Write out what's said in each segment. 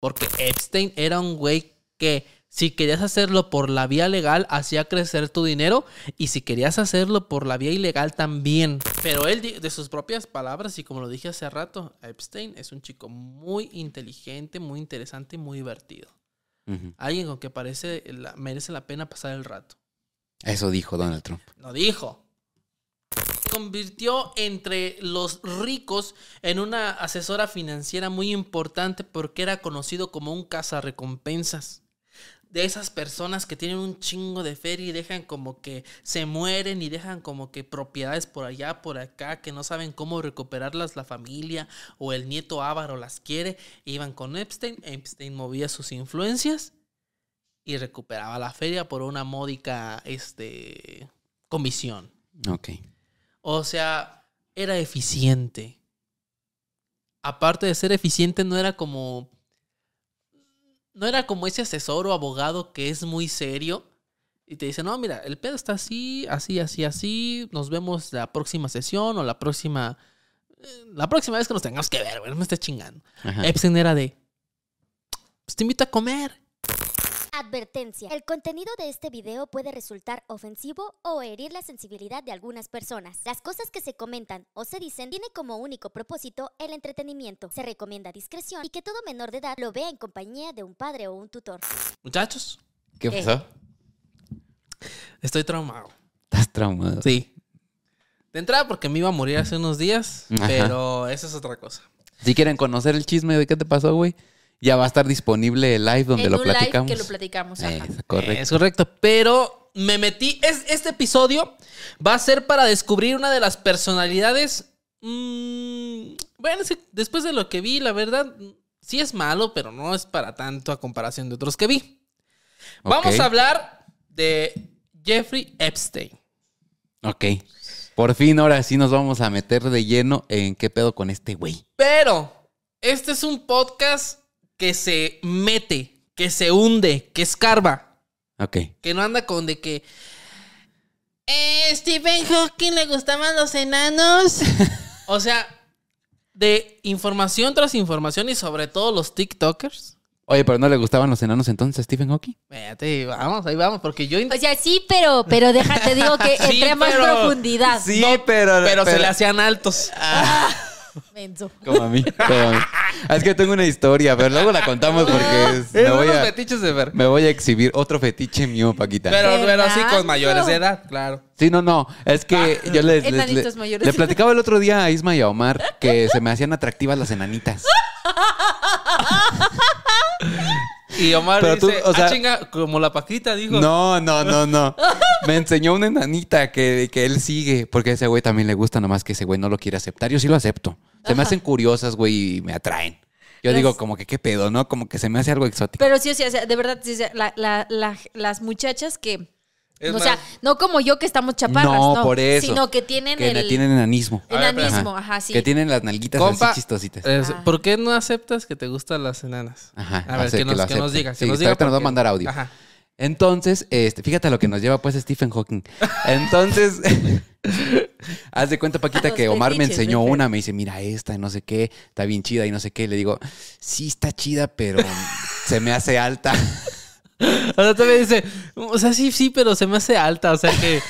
Porque Epstein era un güey que si querías hacerlo por la vía legal, hacía crecer tu dinero. Y si querías hacerlo por la vía ilegal, también. Pero él, de sus propias palabras, y como lo dije hace rato, Epstein es un chico muy inteligente, muy interesante y muy divertido. Alguien con que parece la- merece la pena pasar el rato. Eso dijo Donald Trump. Lo dijo. Convirtió entre los ricos en una asesora financiera muy importante porque era conocido como un cazarrecompensas. De esas personas que tienen un chingo de feria y dejan como que se mueren y dejan como que propiedades por allá, por acá, que no saben cómo recuperarlas la familia o el nieto Ávaro las quiere. Iban con Epstein, Epstein movía sus influencias y recuperaba la feria por una módica este, comisión. Ok. O sea, era eficiente. Aparte de ser eficiente, no era como. No era como ese asesor o abogado que es muy serio y te dice: No, mira, el pedo está así, así, así, así. Nos vemos la próxima sesión o la próxima. eh, La próxima vez que nos tengamos que ver, güey, no me estés chingando. Ajá. Epstein era de. Pues te invito a comer. Advertencia. El contenido de este video puede resultar ofensivo o herir la sensibilidad de algunas personas. Las cosas que se comentan o se dicen tiene como único propósito el entretenimiento. Se recomienda discreción y que todo menor de edad lo vea en compañía de un padre o un tutor. Muchachos, ¿Qué ¿Qué? pasó? estoy traumado. Estás traumado. Sí. De entrada porque me iba a morir hace unos días, Ajá. pero eso es otra cosa. Si quieren conocer el chisme de qué te pasó, güey, ya va a estar disponible el live donde en lo un platicamos. live que lo platicamos. ajá. Eh, correcto. Es correcto, pero me metí. es- este episodio va a ser para descubrir una de las personalidades. mm, bueno, es que después de lo que vi, la verdad, sí es malo, pero no es para tanto a comparación de otros que vi. Vamos a hablar de Jeffrey Epstein. Ok. Por fin, ahora sí nos vamos a meter de lleno en qué pedo con este güey. Pero este es un podcast que se mete, que se hunde, que escarba. Ok. Que no anda con de que. Eh, Stephen Hawking le gustaban los enanos. o sea, de información tras información y sobre todo los TikTokers. Oye, pero no le gustaban los enanos entonces a Stephen Hawking. Espérate, vamos, ahí vamos, porque yo. O sea, sí, pero, pero déjate, digo que Sí, entre a más pero- profundidad. No, pero, pero, se le hacían altos. Menso. Como a mí. como a mí. Ah, Es que tengo una historia, pero luego la contamos porque es- me, Es voy a, fetiches de ver. me voy a exhibir otro fetiche mío, Paquita. Pero, pero sí con mayores de edad, claro. Sí, no, no. Es que yo les, les- Enanitos le- mayores. le platicaba el otro día a Isma y a Omar que se me hacían atractivas las enanitas. Y Omar Pero tú, dice, o sea- ah, chinga, como la Paquita dijo. No, no, no, no. Me enseñó una enanita que, que él sigue, porque a ese güey también le gusta, nomás que ese güey no lo quiere aceptar. Yo sí lo acepto. Se me hacen curiosas, güey, y me atraen. Yo Las- digo, como que qué pedo, ¿no? Como que se me hace algo exótico. Pero sí, o sea, de verdad, sí, o sea, la- la- la- las muchachas que. Es o más- sea, no como yo que estamos chaparras, No, no, por eso. Sino que tienen que el tienen enanismo. Enanismo, ajá, sí. Que tienen las nalguitas Compa, así chistositas. es-. ¿Por qué no aceptas que te gustan las enanas? Ajá. A ver, que nos, que nos diga. Que Sí, nos diga ahorita nos va a porque- mandar audio. Ajá. Entonces, este, fíjate a lo que nos lleva pues Stephen Hawking. Entonces, haz de cuenta, Paquita, que Omar me enseñó una, me dice, mira esta, y no sé qué, está bien chida y no sé qué. Le digo, sí está chida, pero se me hace alta. O sea, también dice, o sea, sí, sí, pero se me hace alta, o sea que...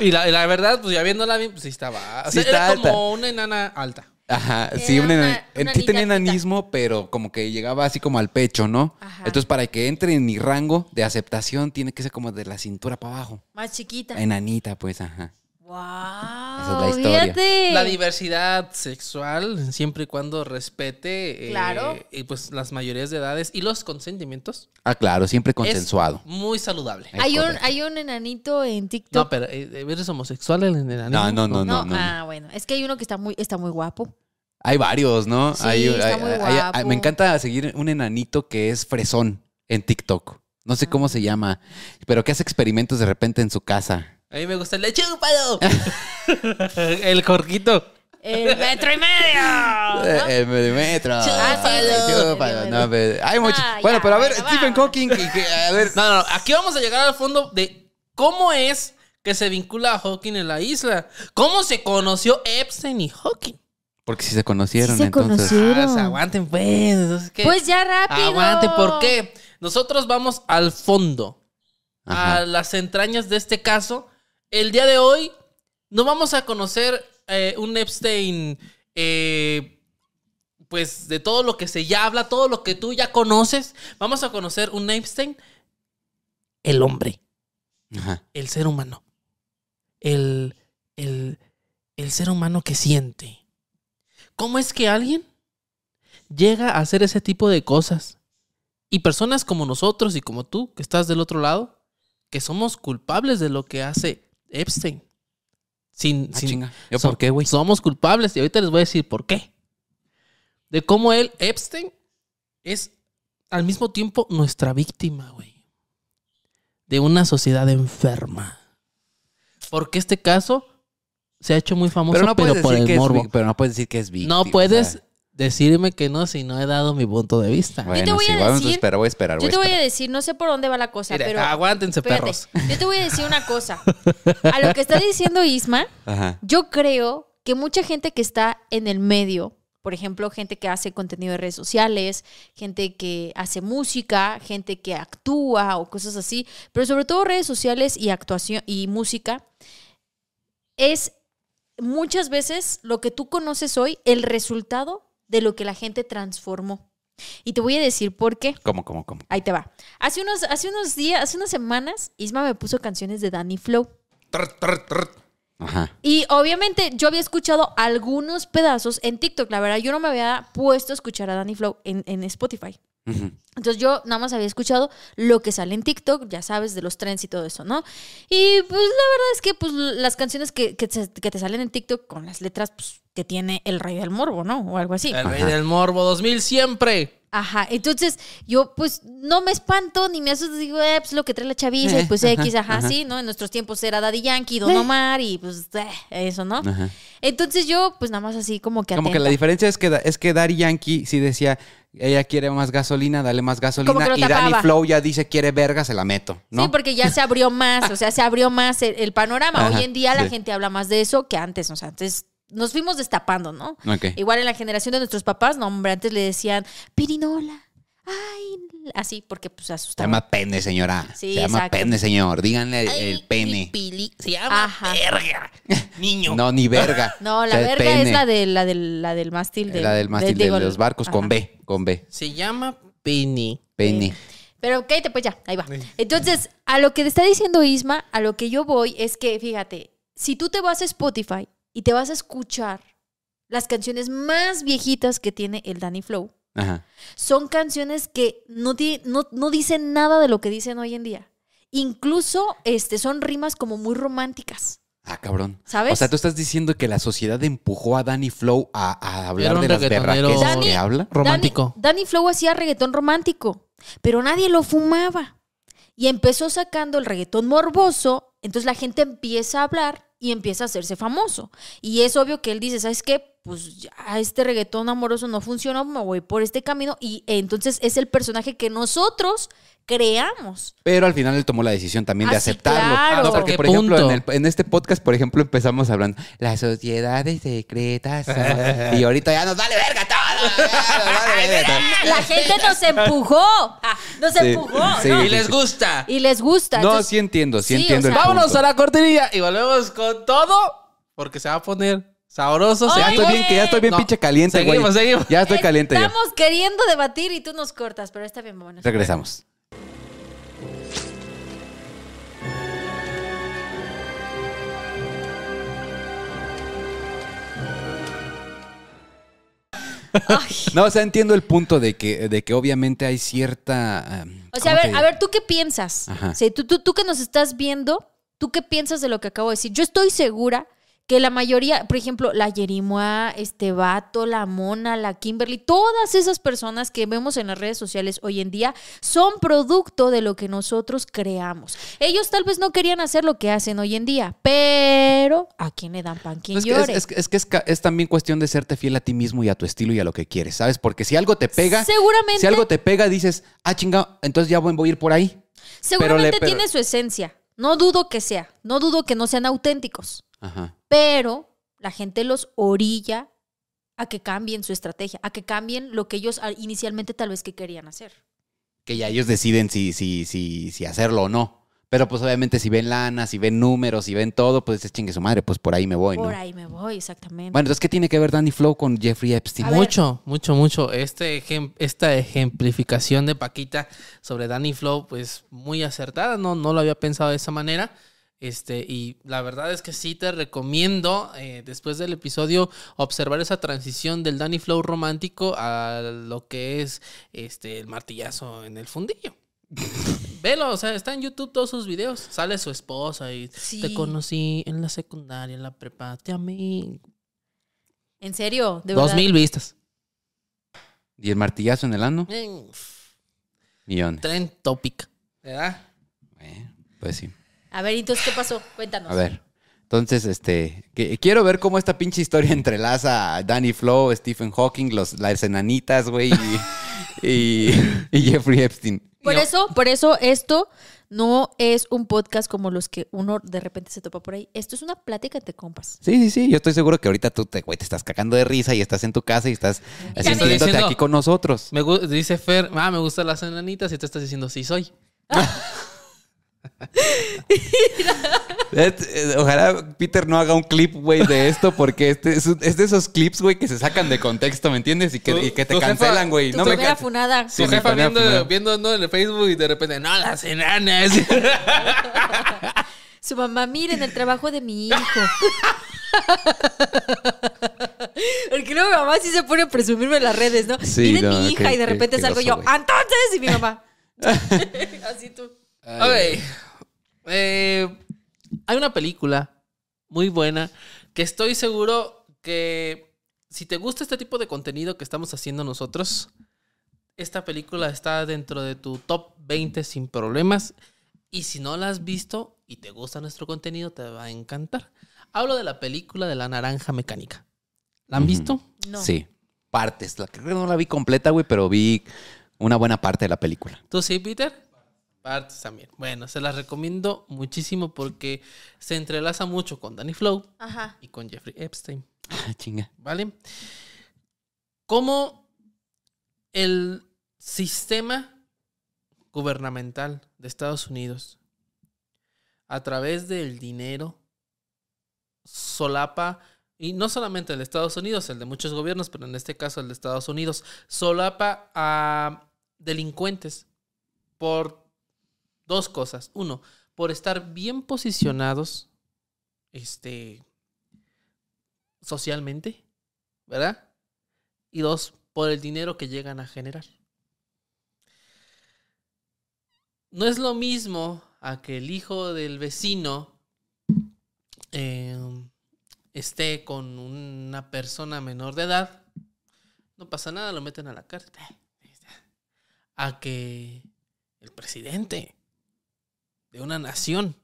Y la, y la verdad, pues ya viéndola bien, pues sí estaba... O Sí sea, era está alta. como una enana alta. Ajá, sí, Era una- en- una sí tenía enanismo, pero como que llegaba así como al pecho, ¿no? Ajá. Entonces, para que entre en mi rango de aceptación, tiene que ser como de la cintura para abajo. Más chiquita. Enanita, pues, ajá. Wow. Esa es la historia. Fíjate. La diversidad sexual, siempre y cuando respete... eh, Claro. y pues las mayorías de edades y los consentimientos. Ah, claro, siempre es consensuado. muy saludable. Es Hay un, hay un enanito en No, TikTok. pero eh, ¿eres homosexual el enanismo? No, no, no, No, no, no. ah, bueno. Es que hay uno que está muy, está muy guapo. Hay varios, ¿no? Sí, Hay- está hay- muy hay- hay- guapo. me encanta seguir un enanito que es fresón en TikTok. No sé cómo se llama, pero que hace experimentos de repente en su casa. A mí me gusta el de chúpalo. el corquito. El metro y medio. Eh, eh, medio metro. Chúpalo. Chúpalo, no, pero- hay mucho- Ah, Bueno, ya, pero a ver, bueno, Stephen. Hawking, que- a ver. No, no, no, aquí vamos a llegar al fondo de cómo es que se vincula a Hawking en la isla. ¿Cómo se conoció Epstein y Hawking? Porque si se conocieron, Sí se entonces. conocieron. Ah, o sea, aguanten, pues. es que- Pues ya rápido. Aguanten, ¿por qué? Nosotros vamos al fondo, Ajá. a las entrañas de este caso. El día de hoy no vamos a conocer eh, un Epstein, eh, pues de todo lo que se ya habla, todo lo que tú ya conoces. Vamos a conocer un Epstein, el hombre, Ajá. el ser humano, el, el, el ser humano que siente. ¿Cómo es que alguien llega a hacer ese tipo de cosas? Y personas como nosotros y como tú, que estás del otro lado, que somos culpables de lo que hace Epstein. Sin, Ah, sin- chinga. ¿Yo so- por qué, güey? Somos culpables y ahorita les voy a decir por qué. De cómo él, Epstein, es al mismo tiempo nuestra víctima, güey. De una sociedad enferma. Porque este caso se ha hecho muy famoso, Pero no puedes por decir el que morbo. pero no puedes decir que es víctima. No o puedes sea. Decirme que no si no he dado mi punto de vista. Bueno, te voy sí, a vamos a decir- esperar, voy a esperar. Yo te voy a decir, no sé por dónde va la cosa, pero. aguántense, espérate, perros. Yo te voy a decir una cosa. A lo que está diciendo Isma, Ajá. yo creo que mucha gente que está en el medio, por ejemplo, gente que hace contenido de redes sociales, gente que hace música, gente que actúa o cosas así, pero sobre todo redes sociales y actuación y música, es muchas veces lo que tú conoces hoy el resultado de lo que la gente transformó. Y te voy a decir por qué. ¿Cómo, cómo, cómo? Ahí te va. Hace unos, hace unos días, hace unas semanas, Isma me puso canciones de Danny Flow. Ajá. Y obviamente yo había escuchado algunos pedazos en TikTok. La verdad, yo no me había puesto a escuchar a Danny Flow en, en Spotify. Entonces yo nada más había escuchado lo que sale en TikTok, ya sabes, de los trends y todo eso, ¿no? Y pues la verdad es que pues las canciones que, que, te, que te salen en TikTok con las letras pues, que tiene el rey del morbo, ¿no? O algo así. El rey Ajá. del morbo 2000 siempre. Ajá, entonces yo pues no me espanto ni me asusto, digo, eh, pues lo que trae la chaviza, y Eh, pues ajá, X, ajá, ajá. sí, ¿no? En nuestros tiempos era Daddy Yankee, Don Omar y pues eh, eso, ¿no? Ajá. Entonces yo pues nada más así como que Como que la diferencia es que, es que Daddy Yankee sí decía, ella quiere más gasolina, dale más gasolina. Como que lo y Danny. Flow ya dice, quiere verga, se la meto. ¿no? Sí, porque ya se abrió más, o sea, se abrió más el, el panorama. Ajá, Hoy en día la gente habla más de eso que antes, o sea, antes nos fuimos destapando, ¿no? Ok. Igual en la generación de nuestros papás, no, hombre, antes le decían, pirinola, ay, así, porque pues se Se llama pene, señora. Sí, se llama exacto. pene, señor. Díganle el, Ay, el pene. pipili. Se llama Ajá. verga. Niño. No, ni verga. No, la O sea, verga pene. es la, de, la, del, la del mástil. De, La del mástil de, digo, los barcos con. B, con B. Se llama Penny. Pene. Pero cállate, pues ya, ahí va. Entonces, a lo que te está diciendo Isma, a lo que yo voy es que, fíjate, si tú te vas a Spotify y te vas a escuchar las canciones más viejitas que tiene el Danny Flow, Ajá. son canciones que no, no, no dicen nada de lo que dicen hoy en día. Incluso este, son rimas como muy románticas, Ah, cabrón. ¿sabes? O sea, tú estás diciendo que la sociedad empujó a Danny Flow a, a hablar de las berraquezas Danny- que habla. Romántico. Danny, Danny Flow hacía reggaetón romántico, pero nadie lo fumaba. Y empezó sacando el reggaetón morboso, entonces la gente empieza a hablar y empieza a hacerse famoso. Y es obvio que él dice, ¿sabes qué? Pues ya este reggaetón amoroso no funcionó, me voy por este camino. Y entonces es el personaje que nosotros creamos. Pero al final él tomó la decisión también de Ah, aceptarlo. claro. No, porque, ¿Hasta por ejemplo, en, el- en este podcast, por ejemplo, empezamos hablando las sociedades secretas. son-". y ahorita ya nos vale verga todo. ya nos vale verga todo. La gente nos empujó. Ah, nos Sí, empujó. sí. ¿no? Y les gusta. Y les gusta. No, entonces- sí entiendo, sí, Sí, entiendo o el Vámonos punto. a la cortinilla y volvemos con todo. Porque se va a poner sabroso. Ay, Ya estoy bien, que ya estoy bien No, pinche caliente, güey. seguimos, seguimos. Ya estoy caliente yo. Estamos queriendo debatir y tú nos cortas, pero está bien, bueno. Regresamos. No, o sea, entiendo el punto de que, de que obviamente hay cierta. um, O sea, a ¿cómo ver, te a ver, ¿tú qué piensas? Ajá. Sí, tú, tú, tú que nos estás viendo, ¿tú qué piensas de lo que acabo de decir? Yo estoy segura que la mayoría, por ejemplo, la Yerimua, este vato, la Mona, la Kimberly, todas esas personas que vemos en las redes sociales hoy en día son producto de lo que nosotros creamos. Ellos tal vez no querían hacer lo que hacen hoy en día, pero ¿a quién le dan pan Es que, es, llore? que- es que es también cuestión de serte fiel a ti mismo y a tu estilo y a lo que quieres, ¿sabes? Porque si algo te pega, Seguramente, si algo te pega, dices, ah, chingado, entonces ya voy, voy a ir por ahí. seguramente pero- tiene su esencia. No dudo que sea, no dudo que no sean auténticos. Ajá. Pero la gente los orilla a que cambien su estrategia, a que cambien lo que ellos ah, inicialmente tal vez que querían hacer. Que ya ellos deciden si, si, si, si hacerlo o no. Pero pues obviamente si ven lana, si ven números, si ven todo, pues es chingue su madre, pues por ahí me voy, ¿no? Por ahí me voy, exactamente. Bueno, entonces, ¿qué tiene que ver Danny Flow con Jeffrey Epstein? A ver. Mucho, mucho, mucho. Este ejem- esta ejemplificación de Paquita sobre Danny Flow, pues muy acertada, no, no lo había pensado de esa manera. Este, y la verdad es que sí te recomiendo, eh, después del episodio, observar esa transición del Danny Flow romántico a lo que es este el martillazo en el fundillo. Velo, o sea, está en YouTube todos sus videos. Sale su esposa y Sí. te conocí en la secundaria, en la prepa, te amé. en serio, de Dos verdad. mil vistas. ¿Y el martillazo en el ano? Eh, Millones. Trend topic. ¿Verdad? Bueno, pues sí. A ver, entonces, ¿qué pasó? Cuéntanos. A ver. Entonces, este, que- quiero ver cómo esta pinche historia entrelaza a Danny Flow, Stephen Hawking, los, las enanitas, güey, y, y- y Jeffrey Epstein. Por eso, por eso esto no es un podcast como los que uno de repente se topa por ahí. Esto es una plática entre compas. Sí, sí, sí. Yo estoy seguro que ahorita tú te, güey, te estás cagando de risa y estás en tu casa y estás diciendo- aquí con nosotros. Me dice Fer, ah, me gustan las enanitas y te estás diciendo sí soy. Eh, Ojalá Peter no haga un clip, güey, de esto, porque este es, un- es de esos clips, güey, que se sacan de contexto, ¿me entiendes? Y que, Tu- y que te tu cancelan, güey. Tu No me can- funada. Sí, Su mi jefa viendo, funada. viendo ¿no? en el Facebook y de repente, no, las enanas. Su mamá, miren el trabajo de mi hijo. Porque luego mi mamá sí se pone a presumirme en las redes, ¿no? Sí, miren no, mi hija qué- y de repente qué salgo yo. ¡entonces! Y mi mamá. Así tú. Ok. Eh, hay una película muy buena que estoy seguro que si te gusta este tipo de contenido que estamos haciendo nosotros, esta película está dentro de tu top 20 sin problemas. Y si no la has visto y te gusta nuestro contenido, te va a encantar. Hablo de la película de la naranja mecánica. ¿La han visto? No. Sí, partes. La, creo que no la vi completa, güey, pero vi una buena parte de la película. ¿Tú sí, Peter? Partes también. Bueno, se las recomiendo muchísimo porque se entrelaza mucho con Danny Flow Ajá. y con Jeffrey Epstein, Ah, chinga. ¿vale? Cómo el sistema gubernamental de Estados Unidos, a través del dinero, solapa, y no solamente el de Estados Unidos, el de muchos gobiernos, pero en este caso el de Estados Unidos, solapa a delincuentes por dos cosas. Uno, por estar bien posicionados este, socialmente, ¿verdad? Y dos, por el dinero que llegan a generar. No es lo mismo a que el hijo del vecino eh, esté con una persona menor de edad. No pasa nada, lo meten a la cárcel. A que el presidente de una nación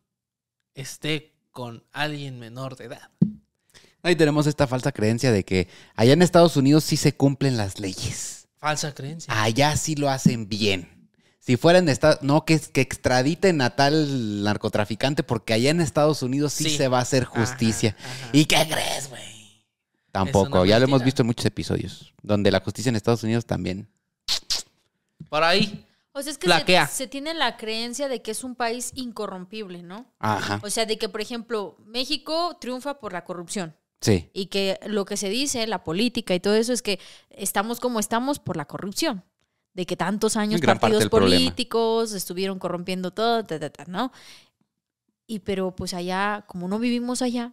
esté con alguien menor de edad. Ahí tenemos esta falsa creencia de que allá en Estados Unidos sí se cumplen las leyes. Falsa creencia. Allá sí lo hacen bien. Si fuera en Estados no que, que extraditen a tal narcotraficante, porque allá en Estados Unidos sí, Sí. se va a hacer justicia. Ajá, ajá. ¿Y qué crees, güey? Tampoco, ya lo hemos visto en muchos episodios, donde la justicia en Estados Unidos también. Por ahí. O sea, es que se, se tiene la creencia de que es un país incorrompible, ¿no? Ajá. O sea, de que, por ejemplo, México triunfa por la corrupción. Sí. Y que lo que se dice, la política y todo eso, es que estamos como estamos por la corrupción. De que tantos años Gran partidos problema. políticos estuvieron corrompiendo todo, ta, ta, ta, ¿no? Y pero pues allá, como no vivimos allá,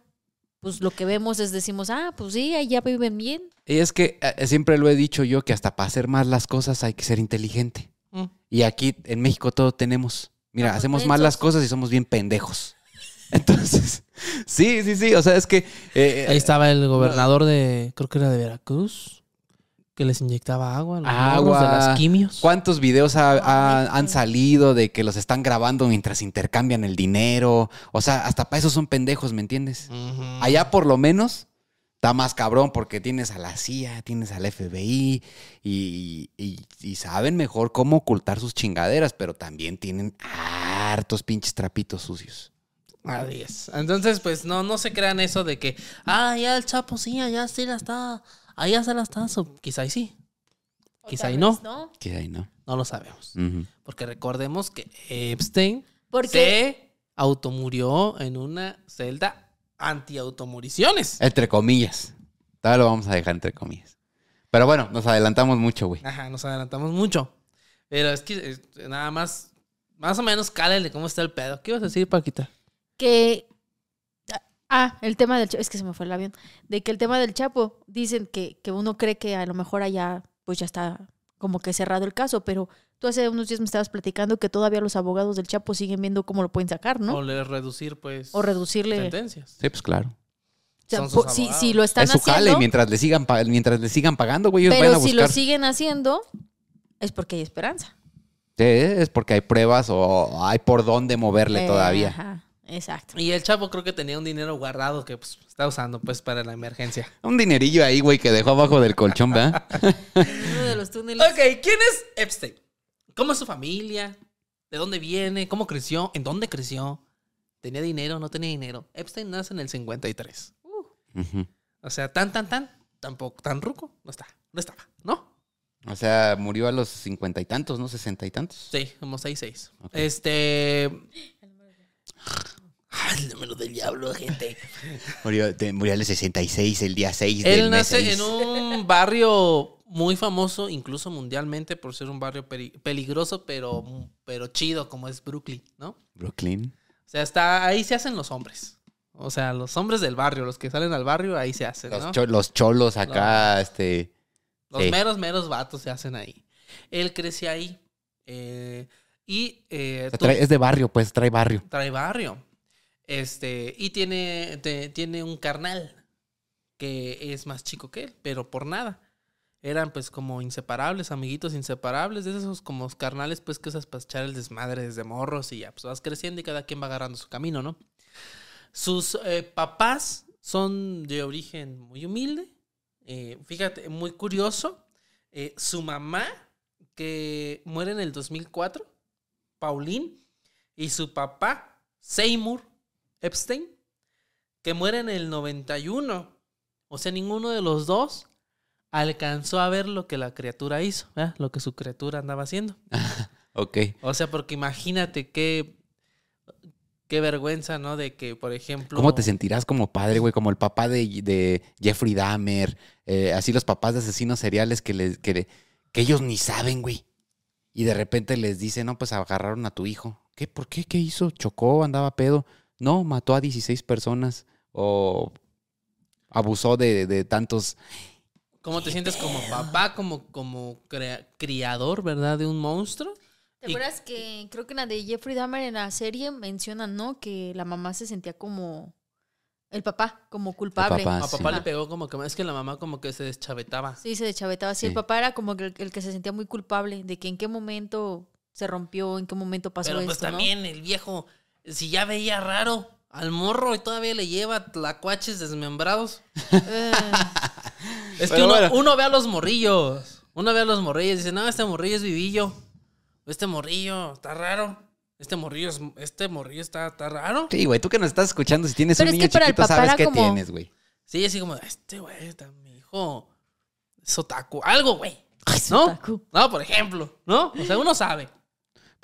pues lo que vemos es decimos, ah, pues sí, allá viven bien. Y es que eh, siempre lo he dicho yo que hasta para hacer más las cosas hay que ser inteligente. Y aquí en México todo tenemos. Mira, Estamos hacemos mal las cosas y somos bien pendejos. Entonces, sí, sí, sí. O sea, es que. eh, Ahí estaba el gobernador de, creo que era de Veracruz, que les inyectaba agua. los Agua. de las quimios. ¿Cuántos videos ha- ha- Ay, han salido de que los están grabando mientras intercambian el dinero? O sea, hasta para eso son pendejos, ¿me entiendes? Allá por lo menos está más cabrón porque tienes a la CIA, tienes al FBI y, y- y saben mejor cómo ocultar sus chingaderas, pero también tienen hartos pinches trapitos sucios. Así es. Entonces, pues no, no se crean eso de que, ah, ya el Chapo sí, ya sí la está Ahí ya se las estás, o quizá ahí sí. Quizá ahí no. no. Que ahí no. No lo sabemos. Porque recordemos que Epstein Porque se automurió en una celda anti-automuriciones. Entre comillas. Todavía lo vamos a dejar entre comillas. Pero bueno, nos adelantamos mucho, güey. Ajá, nos adelantamos mucho. Pero es que eh, nada más, más o menos cálele cómo está el pedo. ¿Qué ibas a decir, Paquita? que ah el tema del Chapo, es que se me fue el avión de que el tema del Chapo dicen que, que uno cree que a lo mejor allá pues ya está como que cerrado el caso pero tú hace unos días me estabas platicando que todavía los abogados del Chapo siguen viendo cómo lo pueden sacar no O le reducir, pues, o reducirle sentencias. Sí, pues claro. o sea, po- si, si lo están es su jale. haciendo Mientras le sigan, mientras le sigan pagando, güey, ellos van pero a si buscar. lo siguen haciendo es porque hay esperanza Sí, es porque hay pruebas o hay por dónde moverle Eh, todavía. ajá, exacto Y el Chapo creo que tenía un dinero guardado que pues, está usando pues para la emergencia. Un dinerillo ahí, güey, que dejó abajo del colchón, ¿verdad? uno de los túneles Ok, ¿quién es Epstein? ¿Cómo es su familia? ¿De dónde viene? ¿Cómo creció? ¿En dónde creció? ¿Tenía dinero? ¿No tenía dinero? Epstein nace en el 53. Ujú. O sea, tan, tan, tan, tampoco, tan ruco. No está, no estaba, ¿no? O sea, murió a los cincuenta y tantos, ¿no? Sesenta y tantos. Sí, como 6-6. Ok. Este... Ay, el número del diablo, gente. Murió, de- murió a los 66, el día 6 del Él mes nace seis. en un barrio muy famoso, incluso mundialmente, por ser un barrio peri- peligroso, pero, pero chido, como es Brooklyn, ¿no? Brooklyn. O sea, está, ahí se hacen los hombres. O sea, los hombres del barrio, los que salen al barrio, ahí se hacen, Los, ¿no? cho- los cholos acá, este... Los sí. meros, meros vatos se hacen ahí. Él crece ahí. eh, y eh, trae- es de barrio, pues, trae barrio. trae barrio. Este, y tiene, te- tiene un carnal que es más chico que él, pero por nada. Eran pues como inseparables, amiguitos inseparables, de esos como carnales pues que usas para echar el desmadre desde morros y ya pues vas creciendo y cada quien va agarrando su camino, ¿no? Sus eh, papás son de origen muy humilde, eh, fíjate, muy curioso. eh, su mamá, que muere en el 2004, Pauline, y su papá, Seymour Epstein, que muere en el 91. O sea, ninguno de los dos alcanzó a ver lo que la criatura hizo, lo que su criatura andaba haciendo. Ok. O sea, porque imagínate qué, qué vergüenza, ¿no? De que, por ejemplo... ¿Cómo te sentirás como padre, güey? Como el papá de, de Jeffrey Dahmer, eh, así los papás de asesinos seriales que, les, que, que ellos ni saben, güey. Y de repente les dicen, no, pues agarraron a tu hijo. ¿Qué? ¿Por qué? ¿Qué hizo? ¿Chocó? ¿Andaba pedo? No, mató a 16 personas. O abusó de, de tantos... ¿Cómo te sientes como papá, como, como crea- criador, ¿verdad? De un monstruo. ¿Te Y- acuerdas que creo que en la de Jeffrey Dahmer en la serie mencionan, ¿no? Que la mamá se sentía como el papá, como culpable. papá. A papá sí. le pegó como que es que la mamá como que se deschavetaba. Sí, se deschavetaba. Sí, Sí. el papá era como que el, el que se sentía muy culpable de que en qué momento se rompió, en qué momento pasó Pero pues esto, ¿no? también el viejo, si ya veía raro al morro y todavía le lleva tlacuaches desmembrados. Eh, Es que uno, bueno. uno ve a los morrillos. Uno ve a los morrillos y dice, no, este morrillo es vivillo. Este morrillo está raro. Este morrillo, es- este morrillo está, está raro. Sí, güey, tú que nos estás escuchando, si tienes Pero un es niño chiquito, sabes qué como- tienes, güey. Sí, así como, este güey, está mi hijo. Es otaku. Algo, güey. ¿No? otaku. No, por ejemplo. ¿No? O sea, uno sabe.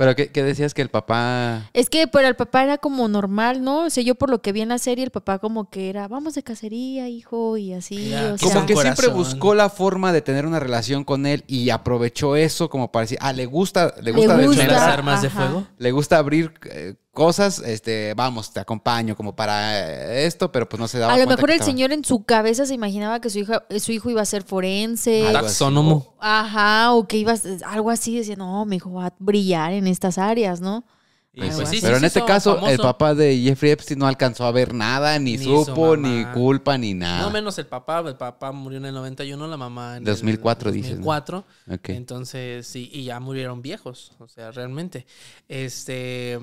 Pero ¿qué, qué decías que el papá... Es que para el papá era como normal, ¿no? O sea, yo por lo que vi en la serie, el papá como que era, vamos de cacería, hijo, y así. O sea, Como que siempre buscó la forma de tener una relación con él y aprovechó eso como para decir, ah, le gusta, le gusta, Le de- gusta. ¿Ven las armas de fuego? le gusta abrir eh, cosas, este, vamos, te acompaño como para eh, esto, pero pues no se daba a lo mejor que el estaba- señor en su cabeza se imaginaba que su hija, su hijo iba a ser forense. Taxónomo. Ajá, o que iba a- algo así, decía, no, mi hijo va a brillar en estas áreas, ¿no? Pues sí, así. sí, Pero en sí, este caso, el papá de Jeffrey Epstein no alcanzó a ver nada, ni, Ni su supo, ni culpa, ni nada. No menos el papá, el papá murió en el 91, la mamá en 2004 el dices, ¿no? 2004. Ok. Entonces, sí, y ya murieron viejos, o sea, realmente. Este,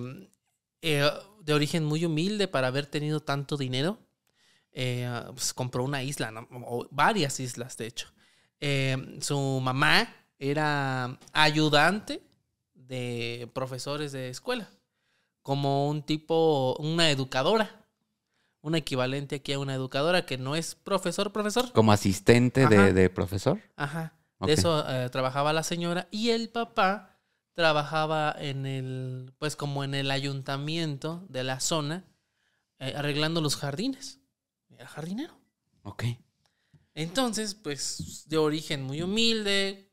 eh, de origen muy humilde para haber tenido tanto dinero, eh, pues compró una isla, ¿no? o varias islas, de hecho. Eh, su mamá era ayudante de profesores de escuela, como un tipo, una educadora. un equivalente aquí a una educadora que no es profesor, profesor. Como asistente de, de profesor. Ajá. De eso eh, trabajaba la señora y el papá trabajaba en el, pues como en el ayuntamiento de la zona, eh, arreglando los jardines. Era jardinero. Ok. Entonces, pues de origen muy humilde,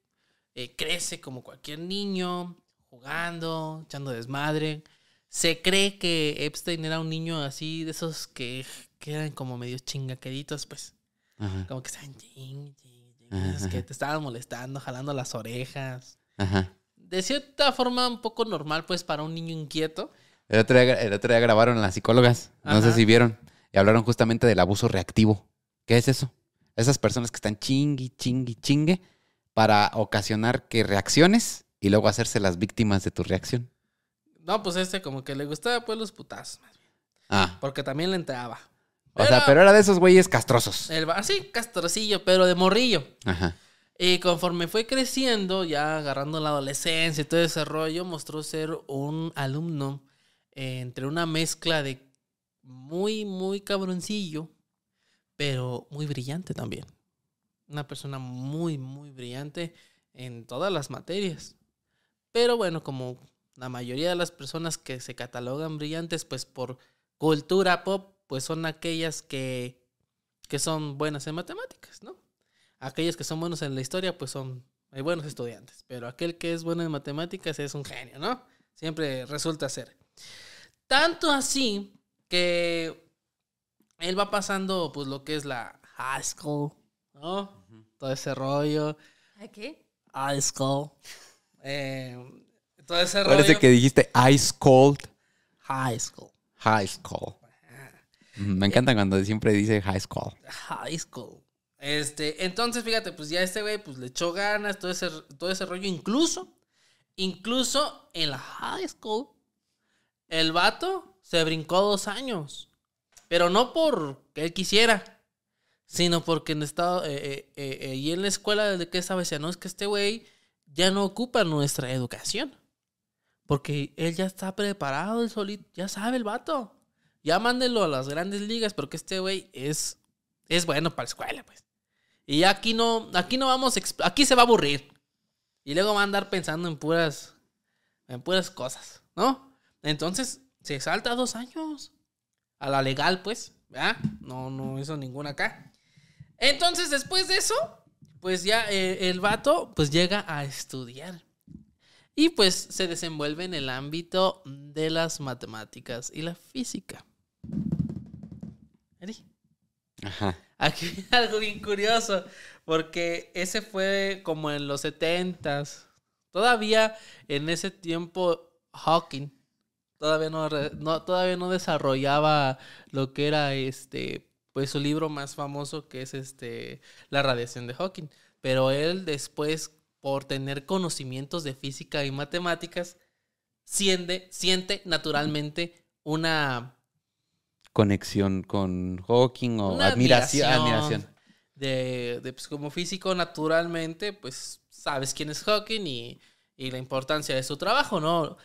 eh, crece como cualquier niño, jugando, echando desmadre. Se cree que Epstein era un niño así de esos que, que eran como medio chingaqueritos, pues. Ajá. Como que estaban ching, ching, ching, Ajá, que ajá. te estaban molestando, jalando las orejas. Ajá. De cierta forma, un poco normal, pues, para un niño inquieto. El otro, día, el otro día grabaron las psicólogas. No sé si vieron. Y hablaron justamente del abuso reactivo. ¿Qué es eso? Esas personas que están chingui, chingui, chingue para ocasionar que reacciones y luego hacerse las víctimas de tu reacción. No, pues este como que le gustaba, pues, los putazos. más bien, Ah. Porque también le entraba. O sea, pero era de esos güeyes castrosos. El, sí, castrocillo, pero de morrillo. Ajá. Y conforme fue creciendo, ya agarrando la adolescencia y todo ese rollo, mostró ser un alumno eh, entre una mezcla de muy, muy cabroncillo, pero muy brillante también. Una persona muy, muy brillante en todas las materias. Pero bueno, como la mayoría de las personas que se catalogan brillantes, pues por cultura pop, pues son aquellas que, que son buenas en matemáticas, ¿no? Aquellos que son buenos en la historia, pues son hay buenos estudiantes. Pero aquel que es bueno en matemáticas es un genio, ¿no? Siempre resulta ser. Tanto así que él va pasando, pues, lo que es la high school, ¿no? Todo ese rollo. ¿A qué? High school. Eh, todo ese rollo. Parece que dijiste ice cold High school. high school. Me encanta cuando siempre dice high school. High school. Este, entonces, fíjate, pues ya este güey pues le echó ganas, todo ese, todo ese rollo, incluso, incluso en la high school, el vato se brincó dos años. Pero no porque él quisiera, sino porque en estado, eh, eh, eh, y en la escuela desde que estaba decía, no, es que este güey ya no ocupa nuestra educación. Porque él ya está preparado, el solito, ya sabe el vato. Ya mándenlo a las grandes ligas, porque este güey es, es bueno para la escuela, pues. Y aquí no, aquí no vamos, aquí se va a aburrir. Y luego va a andar pensando en puras, en puras cosas, ¿no? Entonces, se salta dos años. A la legal, pues, ¿verdad? No, no hizo ninguna acá. Entonces, después de eso, pues ya eh, el vato, pues llega a estudiar. Y pues se desenvuelve en el ámbito de las matemáticas y la física. Eri, Ajá. Aquí hay algo bien curioso, porque ese fue como en los 70s. Todavía en ese tiempo Hawking todavía no, no- todavía no desarrollaba lo que era este pues su libro más famoso que es este La radiación de Hawking, pero él después por tener conocimientos de física y matemáticas siente, siente naturalmente una Conexión con Hawking o Una admiración. admiración. admiración. de, de, pues, como físico naturalmente, pues sabes quién es Hawking y, y la importancia de su trabajo, ¿no?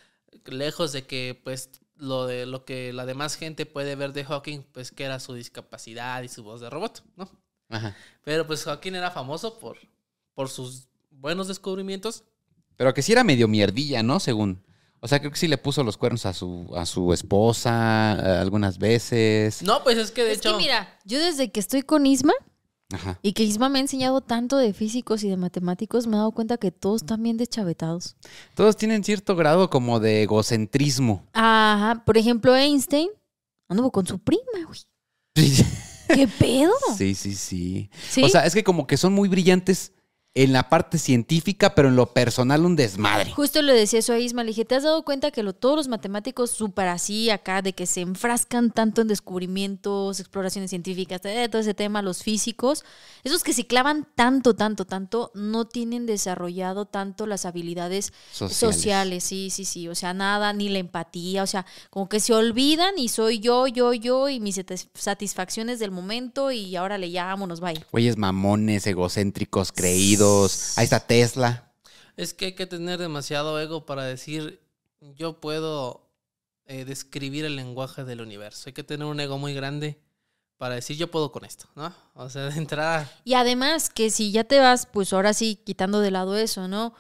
Lejos de que pues lo de lo que la demás gente puede ver de Hawking, pues que era su discapacidad y su voz de robot, ¿no? Ajá. Pero pues Hawking era famoso por, por sus buenos descubrimientos. Pero que sí era medio mierdilla, ¿no? Según. O sea, creo que sí le puso los cuernos a su, a su esposa eh, algunas veces. No, pues es que de es hecho... que mira, yo desde que estoy con Isma Ajá. y que Isma me ha enseñado tanto de físicos y de matemáticos, me he dado cuenta que todos están bien deschavetados. Todos tienen cierto grado como de egocentrismo. Ajá, por ejemplo, Einstein anduvo con su prima, güey. ¿Qué pedo? Sí, sí, sí. ¿Sí? O sea, es que como que son muy brillantes en la parte científica, pero en lo personal un desmadre. Justo le decía eso a Isma, le dije, ¿te has dado cuenta que lo, todos los matemáticos súper así acá, de que se enfrascan tanto en descubrimientos, exploraciones científicas, eh, todo ese tema, los físicos, esos que se clavan tanto, tanto, tanto, no tienen desarrollado tanto las habilidades Sociales. sociales. sí, sí, sí, o sea, nada, ni la empatía, o sea, como que se olvidan y soy yo, yo, yo y mis satis- satisfacciones del momento y ahora le llámonos, bye. Güeyes mamones, egocéntricos, creídos. Ahí está Tesla. Es que hay que tener demasiado ego para decir yo puedo eh, describir el lenguaje del universo. Hay que tener un ego muy grande para decir yo puedo con esto, ¿no? O sea, de entrada. Y además que si ya te vas, pues ahora sí, quitando de lado eso, ¿no?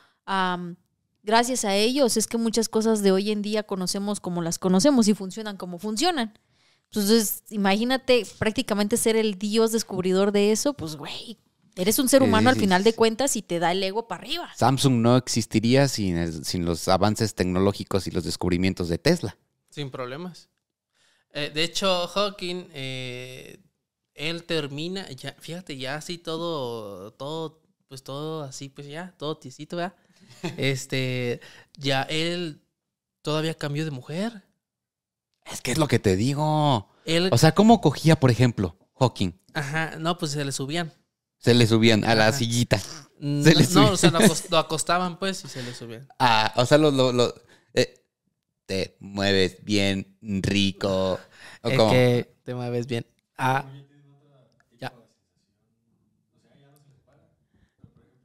Gracias a ellos es que muchas cosas de hoy en día conocemos como las conocemos y funcionan como funcionan. Entonces, imagínate prácticamente ser el dios descubridor de eso, pues güey, eres un ser humano al final de cuentas y te da el ego para arriba. Samsung no existiría sin, el- sin los avances tecnológicos y los descubrimientos de Tesla. Sin problemas. Eh, de hecho, Hawking, eh, él termina, ya, fíjate, ya así todo, todo, pues todo así, pues ya, todo tiesito, ¿verdad? Este, ya él todavía cambió de mujer. Es que es lo que te digo. Él, O sea, ¿cómo cogía, por ejemplo, Hawking? ajá, no, pues se le subían. Se le subían a la Ajá. sillita. No, Se le no, o sea, lo, acos- lo acostaban pues y se le subían. Ah, o sea, lo, lo, lo- eh, te mueves bien rico. ¿O Es cómo? que te mueves bien. Ah, ya.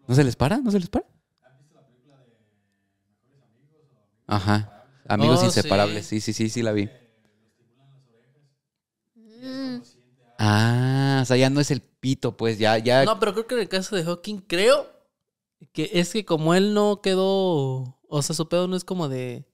¿No se les para? ¿No se les para? Ajá. Amigos Oh, inseparables. Sí, sí, sí, sí, la vi. Ah, o sea, ya no es el pito, pues, ya, ya. No, pero creo que en el caso de Hawking, creo que es que como él no quedó, o sea, su pedo no es como de,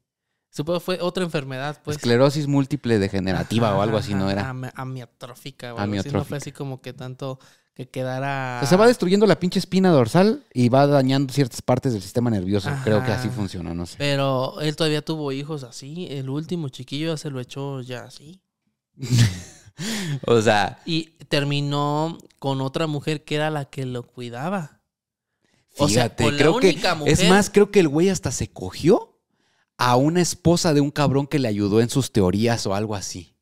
su pedo fue otra enfermedad, pues. esclerosis múltiple degenerativa Ajá, o algo así, ¿no era? ami- Amiotrófica o algo así, no fue así como que tanto que quedara... O sea, se va destruyendo la pinche espina dorsal y va dañando ciertas partes del sistema nervioso. Creo que así funciona, no sé. Pero él todavía tuvo hijos así, el último chiquillo ya se lo echó ya así. O sea, Y terminó con otra mujer que era la que lo cuidaba. O sea, fíjate, con la creo que. única Es mujer- más, creo que el güey hasta se cogió a una esposa de un cabrón que le ayudó en sus teorías o algo así.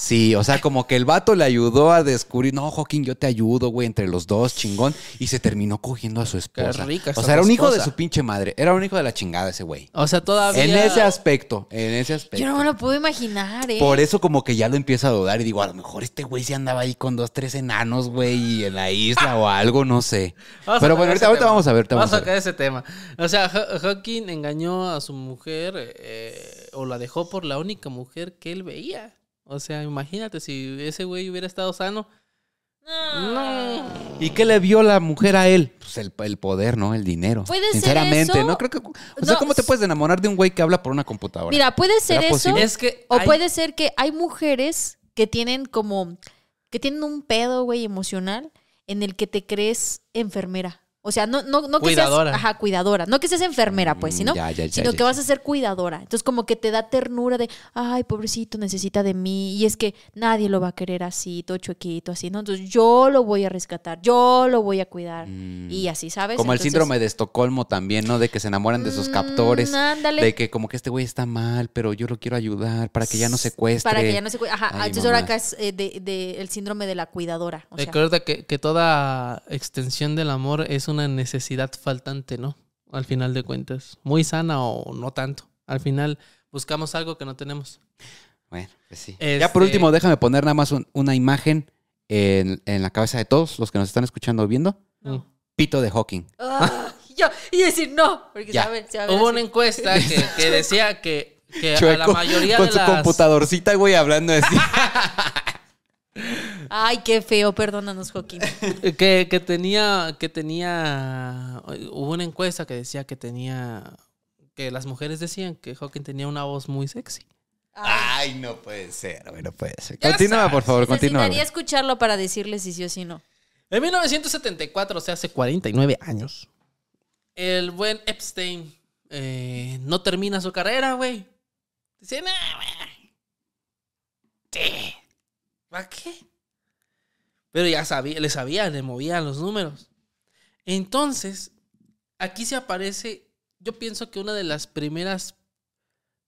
Sí, o sea, como que el vato le ayudó a descubrir, no, Joaquín, yo te ayudo, güey, entre los dos, chingón. Y se terminó cogiendo a su esposa. rica o sea, era un hijo de su pinche madre. Era un hijo de la chingada ese güey. O sea, todavía... En ese aspecto, en ese aspecto. Yo no me lo puedo imaginar, ¿eh? Por eso como que ya lo empiezo a dudar y digo, a lo mejor este güey se andaba ahí con dos, tres enanos, güey, en la isla o algo, no sé. Vamos a Pero bueno, ahorita, vamos a ver. Vamos a vamos a sacar ese tema. O sea, Hawking engañó a su mujer eh, o la dejó por la única mujer que él veía. O sea, imagínate si ese güey hubiera estado sano. No. ¿Y qué le vio la mujer a él? Pues el, el poder, ¿no? El dinero. Puede ser Sinceramente, eso. ¿no? Creo que. O sea, No, ¿cómo te puedes enamorar de un güey que habla por una computadora? Mira, puede ser ¿Será eso. posible? Es que. O hay- puede ser que hay mujeres que tienen como, que tienen un pedo, güey, emocional en el que te crees enfermera. O sea, no, no, no que Cuidadora. seas, ajá, cuidadora. No que seas enfermera, pues, Mm, sino, ya, ya, ya, sino ya, que ya. vas a ser cuidadora. Entonces, como que te da ternura de, ay, pobrecito, necesita de mí. Y es que nadie lo va a querer así, todo chuequito, así, ¿no? Entonces, yo lo voy a rescatar, yo lo voy a cuidar. Mm. Y así, ¿sabes? Como el síndrome de Estocolmo también, ¿no? De que se enamoran de sus mm, captores. ándale. De que como que este güey está mal, pero yo lo quiero ayudar para que ya no secuestre. Para que ya no se cuide. Ajá, Ay, entonces ahora acá es eh, de, de el síndrome de la cuidadora. O sea, Recuerda que, que toda extensión del amor es una necesidad faltante, ¿no? Al final de cuentas. Muy sana o no tanto. Al final buscamos algo que no tenemos. Bueno, pues sí. Este- Ya por último, déjame poner nada más un- una imagen en, en la cabeza de todos los que nos están escuchando o viendo. Mm. Pito de Hawking. Ah, yo, y decir no, porque Ya. ver Hubo así. una encuesta que, que decía que, que a la Chueco, mayoría con de su las... computadorcita, güey, hablando así. Ay, qué feo, perdónanos, Joaquín. Que, que tenía, que tenía, hubo una encuesta que decía que tenía, que las mujeres decían que Hawking tenía una voz muy sexy. Ay, no puede ser, güey, no puede ser. Ya Continúa, sabes, por favor, continúa. Güey. escucharlo para decirle si sí o si no. En 1974, o sea, hace 49 años, el buen Epstein eh, no termina su carrera, güey. Dice, nah, güey. Sí. ¿Para qué? Pero ya sabía, le sabía, le movían los números. Entonces, aquí se aparece, yo pienso que una de las primeras,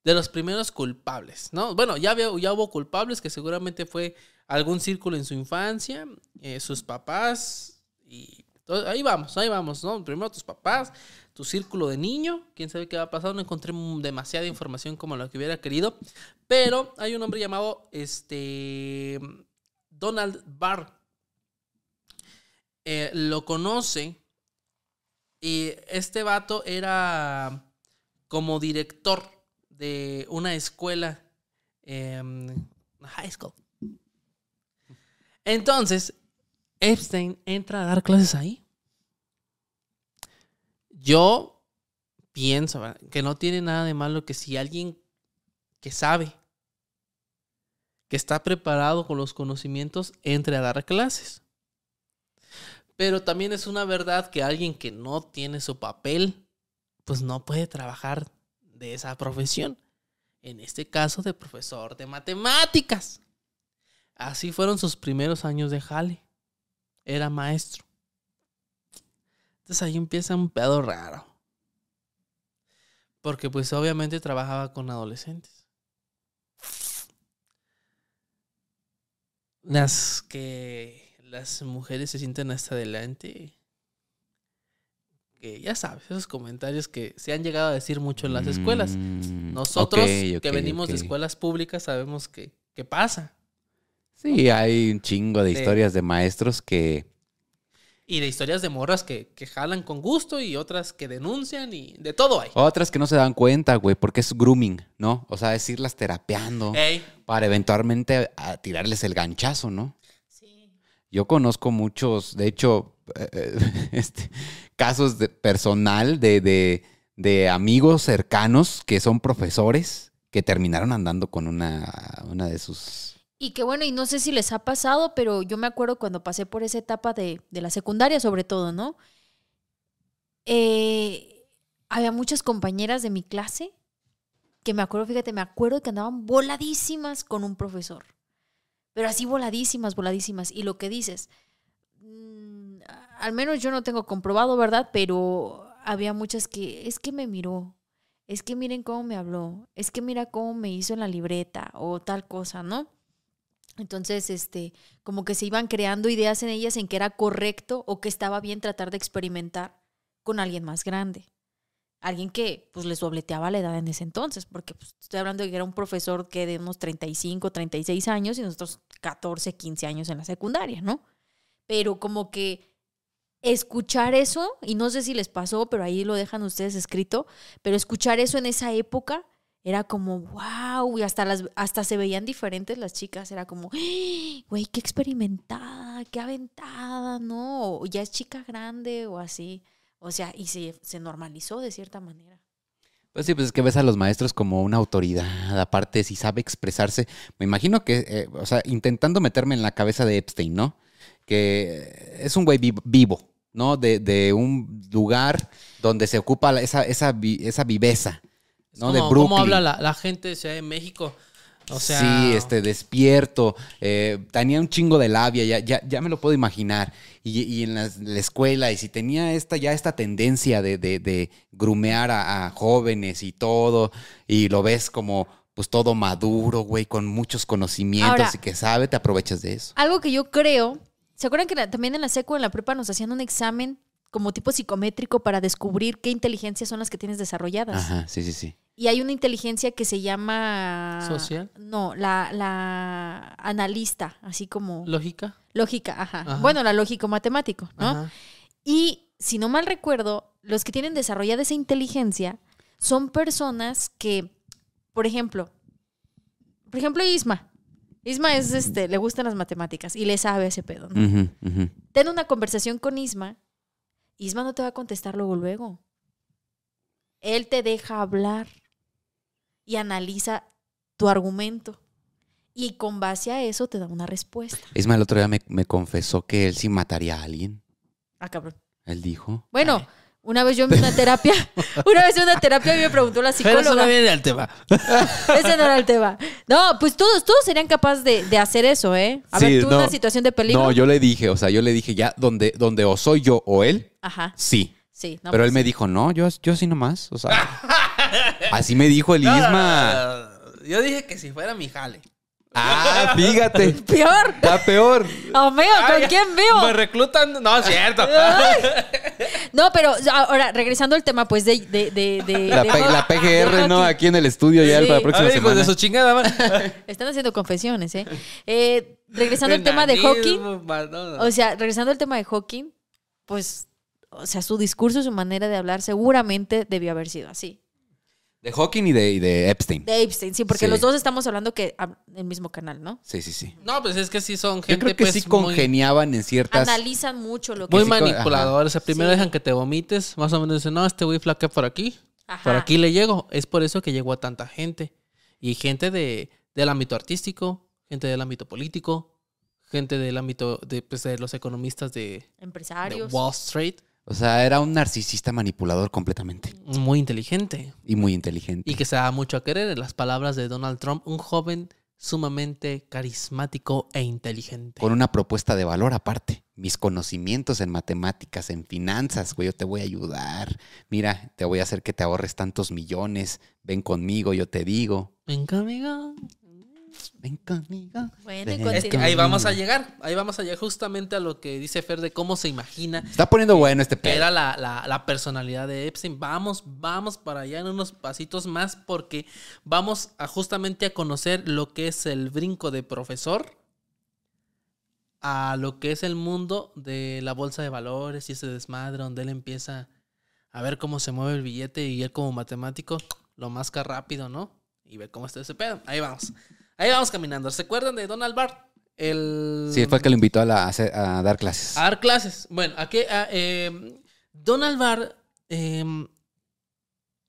de los primeros culpables, ¿no? Bueno, ya, había- ya hubo culpables que seguramente fue algún círculo en su infancia, eh, sus papás, y ahí vamos, ahí vamos, ¿no? Primero tus papás, tu círculo de niño, quién sabe qué va a pasar, no encontré demasiada información como lo que hubiera querido, pero hay un hombre llamado, este, Donald Barr, eh, lo conoce y este vato era como director de una escuela, em, high school. Entonces, Epstein entra a dar clases ahí. Yo pienso que no tiene nada de malo que si alguien que sabe, que está preparado con los conocimientos, entre a dar clases. Pero también es una verdad que alguien que no tiene su papel, pues no puede trabajar de esa profesión. En este caso, de profesor de matemáticas. Así fueron sus primeros años de jale. Era maestro. Entonces ahí empieza un pedo raro. Porque pues obviamente trabajaba con adolescentes. Las que las mujeres se sienten hasta adelante. Que ya sabes, esos comentarios que se han llegado a decir mucho en las escuelas. Mm, Nosotros que venimos de escuelas públicas sabemos que, que pasa. Sí, hay un chingo de De- historias de maestros que... Y de historias de morras que, que jalan con gusto y otras que denuncian y de todo hay. Otras que no se dan cuenta, güey, porque es grooming, ¿no? O sea, es irlas terapeando Ey, para eventualmente a tirarles el ganchazo, ¿no? Yo conozco muchos, de hecho, eh, eh, este, casos de personal de, de- de amigos cercanos que son profesores que terminaron andando con una, una de sus... Y que bueno, y no sé si les ha pasado, pero yo me acuerdo cuando pasé por esa etapa de, de la secundaria, sobre todo, ¿no? Eh, había muchas compañeras de mi clase que me acuerdo, fíjate, me acuerdo que andaban voladísimas con un profesor. Pero así voladísimas, voladísimas. Y lo que dices, mm, al menos yo no tengo comprobado, ¿verdad? Pero había muchas que, es que me miró, es que miren cómo me habló, es que mira cómo me hizo en la libreta o tal cosa, ¿no? Entonces, este, como que se iban creando ideas en ellas en que era correcto o que estaba bien tratar de experimentar con alguien más grande. Alguien que pues les dobleteaba la edad en ese entonces, porque pues, estoy hablando de que era un profesor que de unos 35, 36 años y nosotros 14, 15 años en la secundaria, ¿no? Pero como que escuchar eso, y no sé si les pasó, pero ahí lo dejan ustedes escrito, pero escuchar eso en esa época era como, wow, y hasta, las, hasta se veían diferentes las chicas, era como, "Ah, güey, qué experimentada, qué aventada, ¿no? O ya es chica grande o así. O sea, y se, se normalizó de cierta manera. Pues sí, pues es que ves a los maestros como una autoridad, aparte si sabe expresarse. Me imagino que, eh, o sea, intentando meterme en la cabeza de Epstein, ¿no? Que es un güey vi- vivo, ¿no? De, de un lugar donde se ocupa esa, esa, esa viveza, ¿no? como, de cómo Brooklyn. habla la, la gente de Ciudad de México. O sea, sí, este, despierto, eh, tenía un chingo de labia, ya, ya, ya me lo puedo imaginar. Y, y en la, la escuela, y si tenía esta, ya esta tendencia de, de, de grumear a, a jóvenes y todo, y lo ves como pues todo maduro, güey, con muchos conocimientos Ahora- y que sabe, te aprovechas de eso. Algo que yo creo, ¿se acuerdan que la- también en la secu, en la prepa, nos hacían un examen como tipo psicométrico para descubrir qué inteligencias son las que tienes desarrolladas? Ajá, sí, sí, sí. Y hay una inteligencia que se llama... ¿Social? No, la, la analista, así como... lógica. lógica, ajá. Ajá. Bueno, la lógico-matemático, ¿no? Ajá. Y si no mal recuerdo, los que tienen desarrollada esa inteligencia son personas que, por ejemplo, por ejemplo, Isma. Isma es este, le gustan las matemáticas y le sabe ese pedo, ¿no? Ten una conversación con Isma. Isma no te va a contestar luego luego. Él te deja hablar y analiza tu argumento. Y con base a eso te da una respuesta. Isma el otro día me, me confesó que él sí mataría a alguien. Ah, cabrón. Él dijo. Bueno, Ay. una vez yo en una terapia, una vez en una terapia me preguntó la Pero eso no psicóloga. viene al tema. Ese no era el tema. No, pues todos, todos serían capaces de, de hacer eso, ¿eh? A Sí, ver, tú no. una situación de peligro. No, yo le dije, o sea, yo le dije ya, donde, donde o soy yo o él, Ajá, sí. Sí. no, Pero él me dijo, no, yo, yo sí nomás. O sea, así me dijo el Isma. Yo dije que si fuera mi jale. Ah, fíjate. Peor. Está peor. Amigo, ¿con Ay, quién vivo? Me reclutan. No, es cierto. No, pero ahora, regresando al tema, pues, de... de, de, de- La, de P- hockey. la PGR, ¿no? hockey. Aquí en el estudio ya Sí. para la próxima semana. de su chingada, man. Están haciendo confesiones, ¿eh? Eh, regresando al tema de hockey. No, no. O sea, regresando al tema de Hawking, pues, o sea, su discurso, su manera de hablar seguramente debió haber sido así. De Hawking y de, y de Epstein. De Epstein, sí, porque Sí. los dos estamos hablando que el mismo canal, ¿no? Sí, sí, sí. No, pues es que sí son gente Yo creo que pues, sí muy- congeniaban en ciertas... Analizan mucho lo que... Muy sí manipuladores. O sea, primero Sí. dejan que te vomites. Más o menos dicen, no, este güey flaquea por aquí. Ajá. Por aquí le llego. Es por eso que llegó a tanta gente. Y gente de, del ámbito artístico, gente del ámbito político, gente del ámbito de, pues, de los economistas de, de Empresarios. Wall Street. O sea, era un narcisista manipulador completamente. Muy inteligente. Y muy inteligente. Y que se da mucho a querer en las palabras de Donald Trump. Un joven sumamente carismático e inteligente. Con una propuesta de valor aparte. Mis conocimientos en matemáticas, en finanzas, güey, yo te voy a ayudar. Mira, te voy a hacer que te ahorres tantos millones. Ven conmigo, yo te digo. Venga, amiga. Ven conmigo. Bueno, y Ven Es que continúa. ahí vamos a llegar. Ahí vamos a llegar justamente a lo que dice Fer de cómo se imagina Está poniendo bueno este pedo. era la, la- la personalidad de Epstein. Vamos, vamos para allá en unos pasitos más porque vamos a justamente a conocer lo que es el brinco de profesor a lo que es el mundo de la bolsa de valores y ese desmadre donde él empieza a ver cómo se mueve el billete y él como matemático lo masca rápido, ¿no? Y ve cómo está ese pedo. Ahí vamos. Ahí vamos caminando. ¿Se acuerdan de Donald Bart? El... Sí, fue el que lo invitó a, la- dar clases. A dar clases. Bueno, aquí a, eh, Donald Barr, eh,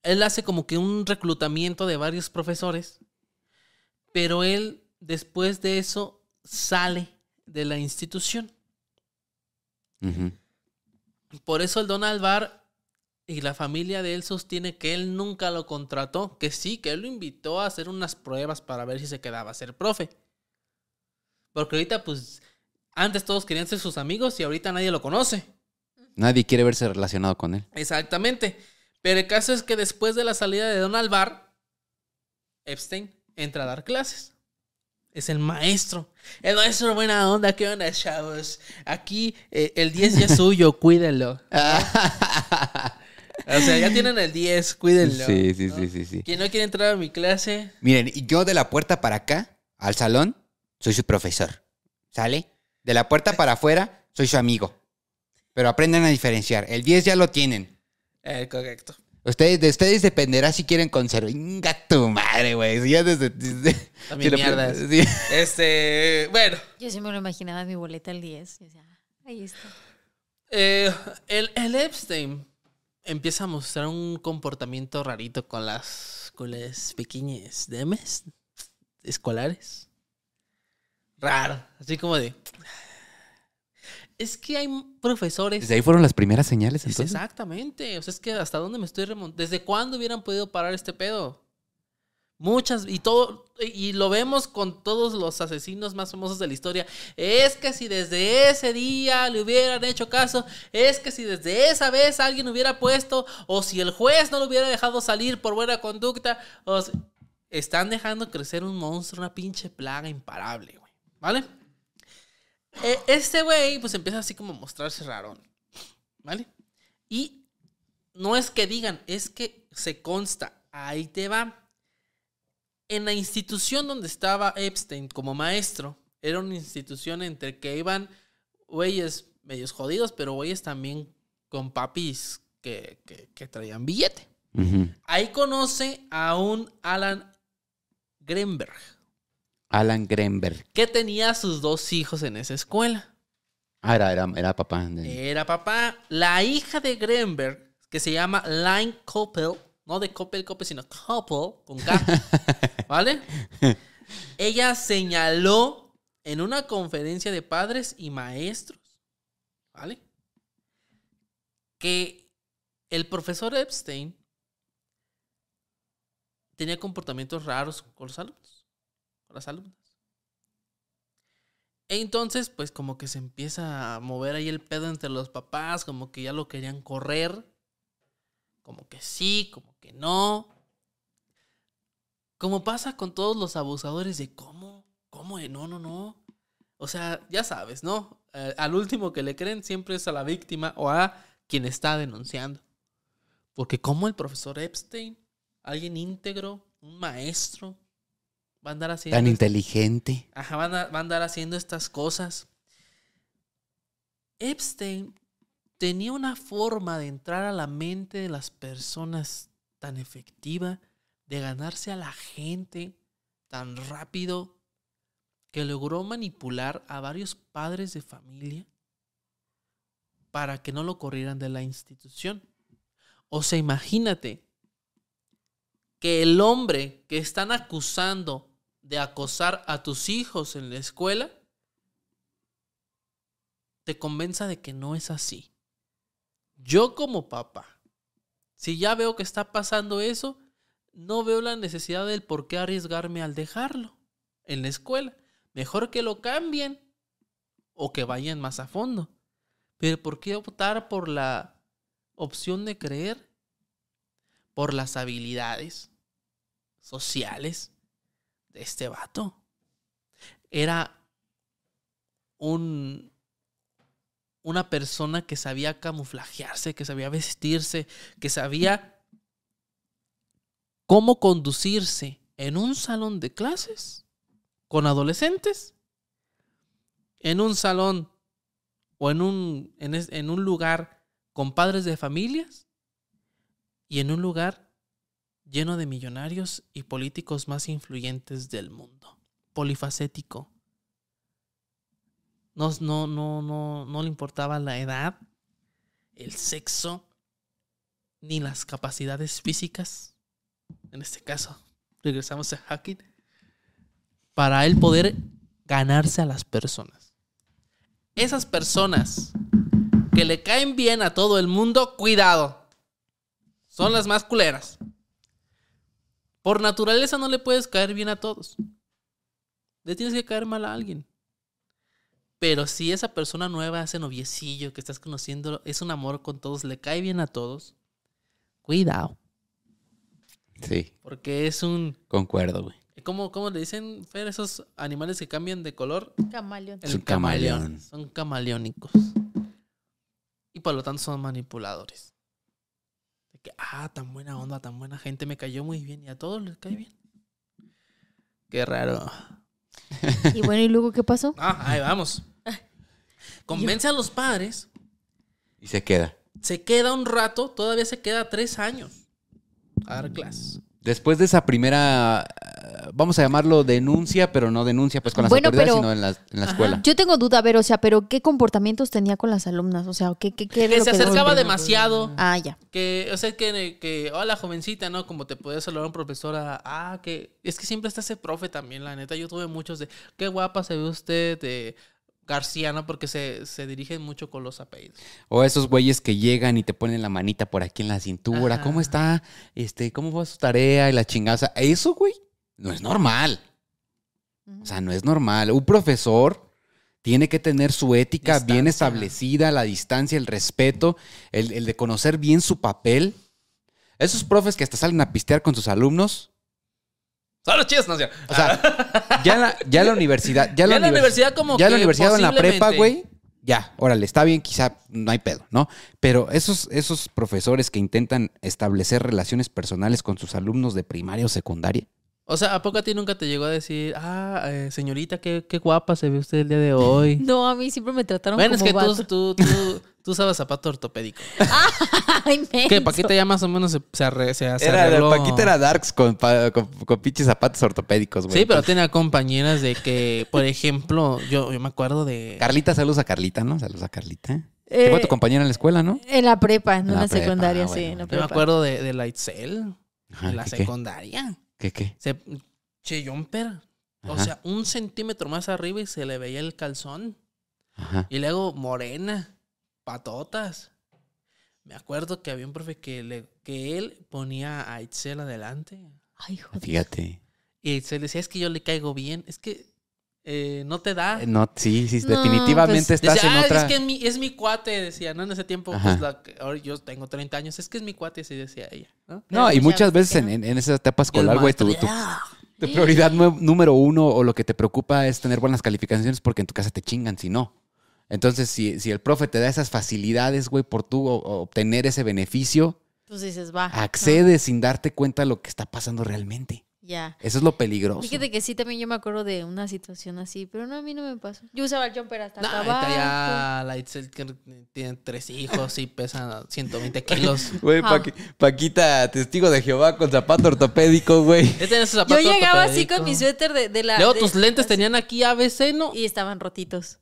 él hace como que un reclutamiento de varios profesores, pero él después de eso sale de la institución. Por eso el Donald Barr y la familia de él sostiene que él nunca lo contrató, que sí, que él lo invitó a hacer unas pruebas para ver si se quedaba a ser profe. Porque ahorita, pues, antes todos querían ser sus amigos y ahorita nadie lo conoce. Nadie quiere verse relacionado con él. Exactamente. Pero el caso es que después de la salida de Donald Barr, Epstein entra a dar clases. Es el maestro. El maestro buena onda. ¿Qué onda, chavos? Aquí eh, el 10 ya es suyo, cuídenlo. O sea, ya tienen el 10, cuídenlo. Sí, sí, ¿no? sí, sí, sí. Quien no quiere entrar a mi clase, Miren, y yo de la puerta para acá, al salón, soy su profesor. ¿Sale? De la puerta para afuera, soy su amigo. Pero aprendan a diferenciar. El 10 ya lo tienen. eh, correcto. Ustedes, de ustedes dependerá si quieren conservar. Venga tu madre, güey. Si ya desde. desde- si lo- mierdas. sí. Este, bueno, Yo sí me lo imaginaba mi boleta al 10. y decía, "Ah, ahí está. Eh, el, el Epstein empieza a mostrar un comportamiento rarito con las, con las pequeñas damas escolares. Raro, así como de... Es que hay profesores... Desde ahí fueron las primeras señales, Es entonces. exactamente, o sea, es que hasta dónde me estoy remontando. ¿Desde cuándo hubieran podido parar este pedo? Muchas, y todo, y lo vemos con todos los asesinos más famosos de la historia. Es que si desde ese día le hubieran hecho caso, es que si desde esa vez alguien hubiera puesto, o si el juez no lo hubiera dejado salir por buena conducta, o están dejando crecer un monstruo, una pinche plaga imparable, güey. ¿Vale? Eh, este güey, pues empieza así como a mostrarse rarón. ¿Vale? Y no es que digan, es que se consta, ahí te va. En la institución donde estaba Epstein como maestro, era una institución entre que iban güeyes medios jodidos, pero güeyes también con papis que, que- que traían billete. Ahí conoce a un Alan Greenberg, Alan Greenberg. que tenía sus dos hijos en esa escuela. Ah, era, era, era papá. Era papá. La hija de Greenberg, que se llama Line Coppel, no de Coppel, Coppel, sino Coppel, con K, ¿vale? Ella señaló en una conferencia de padres y maestros, ¿vale? Que el profesor Epstein tenía comportamientos raros con los alumnos, con las alumnas. E entonces, pues como que se empieza a mover ahí el pedo entre los papás, como que ya lo querían correr, como que sí, como que no. Como pasa con todos los abusadores de cómo, cómo de no, no, no. O sea, ya sabes, ¿no? Eh, al último que le creen siempre es a la víctima o a quien está denunciando. Porque como el profesor Epstein, alguien íntegro, un maestro, va a andar haciendo... Tan inteligente. Ajá, van a, van a andar haciendo estas cosas. Epstein tenía una forma de entrar a la mente de las personas tan efectiva de ganarse a la gente tan rápido que logró manipular a varios padres de familia para que no lo corrieran de la institución. O sea, imagínate que el hombre que están acusando de acosar a tus hijos en la escuela te convenza de que no es así. Yo como papá, si ya veo que está pasando eso, no veo la necesidad del por qué arriesgarme al dejarlo en la escuela. Mejor que lo cambien o que vayan más a fondo. Pero ¿por qué optar por la opción de creer? Por las habilidades sociales de este vato. Era un una persona que sabía camuflajearse, que sabía vestirse, que sabía cómo conducirse en un salón de clases con adolescentes, en un salón o en un, en, en un lugar con padres de familias y en un lugar lleno de millonarios y políticos más influyentes del mundo. Polifacético. No, no, no, no, no le importaba la edad, el sexo, ni las capacidades físicas. En este caso, regresamos a Hacking. Para él poder ganarse a las personas. Esas personas que le caen bien a todo el mundo, cuidado. Son las más culeras. Por naturaleza no le puedes caer bien a todos. Le tienes que caer mal a alguien. Pero si esa persona nueva, ese noviecillo que estás conociendo, es un amor con todos, le cae bien a todos, cuidado. Sí, Porque es un. concuerdo, güey. ¿Cómo, cómo le dicen, Fer, esos animales que cambian de color? Camaleón. Es un camaleón. Son camaleónicos. Y por lo tanto son manipuladores. De que, ah, tan buena onda, tan buena gente, me cayó muy bien y a todos les cae bien. Qué raro. Y bueno, ¿y luego qué pasó? Ah, ahí vamos. Convence a los padres, Y se queda. se queda un rato, todavía se queda tres años a dar clases. Después de esa primera, vamos a llamarlo denuncia, pero no denuncia pues con las Bueno, autoridades, pero- sino en la, en la escuela. Yo tengo duda, a ver, o sea, pero ¿qué comportamientos tenía con las alumnas? O sea, ¿qué, qué, qué era Que lo se que acercaba demasiado. Ah, ya. Que, o sea, que, que, hola jovencita, ¿no? Como te puede saludar un profesor, a- ah, que, es que siempre está ese profe también, la neta. Yo tuve muchos de, qué guapa se ve usted, de García, ¿no? Porque se, se dirigen mucho con los apellidos. O esos güeyes que llegan y te ponen la manita por aquí en la cintura. Ajá. ¿Cómo está? Este, ¿cómo va su tarea? Y la sea, eso, güey, no es normal. O sea, no es normal. Un profesor tiene que tener su ética bien establecida, la distancia, el respeto, el, el de conocer bien su papel. Esos profes que hasta salen a pistear con sus alumnos, Son los chidos, no sé. o sea, ya en la, ya en la universidad, ya, Ya en la, en la univers- universidad como ya en la que universidad o en la prepa, güey, ya, órale, está bien, quizá no hay pedo, ¿no? Pero esos, esos profesores que intentan establecer relaciones personales con sus alumnos de primaria o secundaria, O sea, ¿a poco a ti nunca te llegó a decir, ah, eh, señorita, qué, qué guapa se ve usted el día de hoy? No, a mí siempre me trataron bueno, es como que vato. tú, tú, tú, tú usabas zapato ortopédico. Ay, Que. Paquita ya más o menos se, se, arre- se- se era, arregló. Paquita era darks con, con, con pinches zapatos ortopédicos, güey. Sí, pero tenía compañeras de que, por ejemplo, yo, yo me acuerdo de... Carlita, saludos a Carlita, ¿no? Saludos a Carlita. Eh, fue tu compañera en la escuela, ¿no? En la prepa, no En en la la, prepa, secundaria, ah, sí, bueno. en la Yo me acuerdo de, de la Itzel, Ajá, en la secundaria. ¿Qué, qué? Se, che, jumper. O sea, un centímetro más arriba y se le veía el calzón. Ajá. Y luego morena, patotas. Me acuerdo que había un profe que, le, que él ponía a Itzel adelante. Ay, joder. Fíjate. Y Itzel decía, es que yo le caigo bien. Es que eh, no te da. Eh, No, sí, sí, No, definitivamente pues, estás Decía, en ah, otra. es que es mi, es mi cuate, decía, ¿no? En ese tiempo, Ajá. pues la, ahora yo tengo 30 años, es que es mi cuate, así decía ella, ¿no? No, y muchas veces en, en- en esa etapa escolar, güey, tu, tu- "Ah". tu prioridad nue- número uno o lo que te preocupa es tener buenas calificaciones porque en tu casa te chingan si no. Entonces, si, si el profe te da esas facilidades, güey, por tú o- obtener ese beneficio, Pues dices, va. accedes sin darte cuenta de lo que está pasando realmente. Ya. Eso es lo peligroso. Fíjate que sí, también yo me acuerdo de una situación así, pero no, a mí no me pasó. Yo usaba el jumper hasta No, abajo. ya la Itzel tiene tres hijos y pesa 120 kilos. Güey, Ah. Paqui- Paquita, testigo de Jehová con zapato ortopédico, güey. Yo llegaba así con mi suéter de, de la... Luego de- tus lentes así, tenían aquí ABC, ¿no? Y estaban rotitos.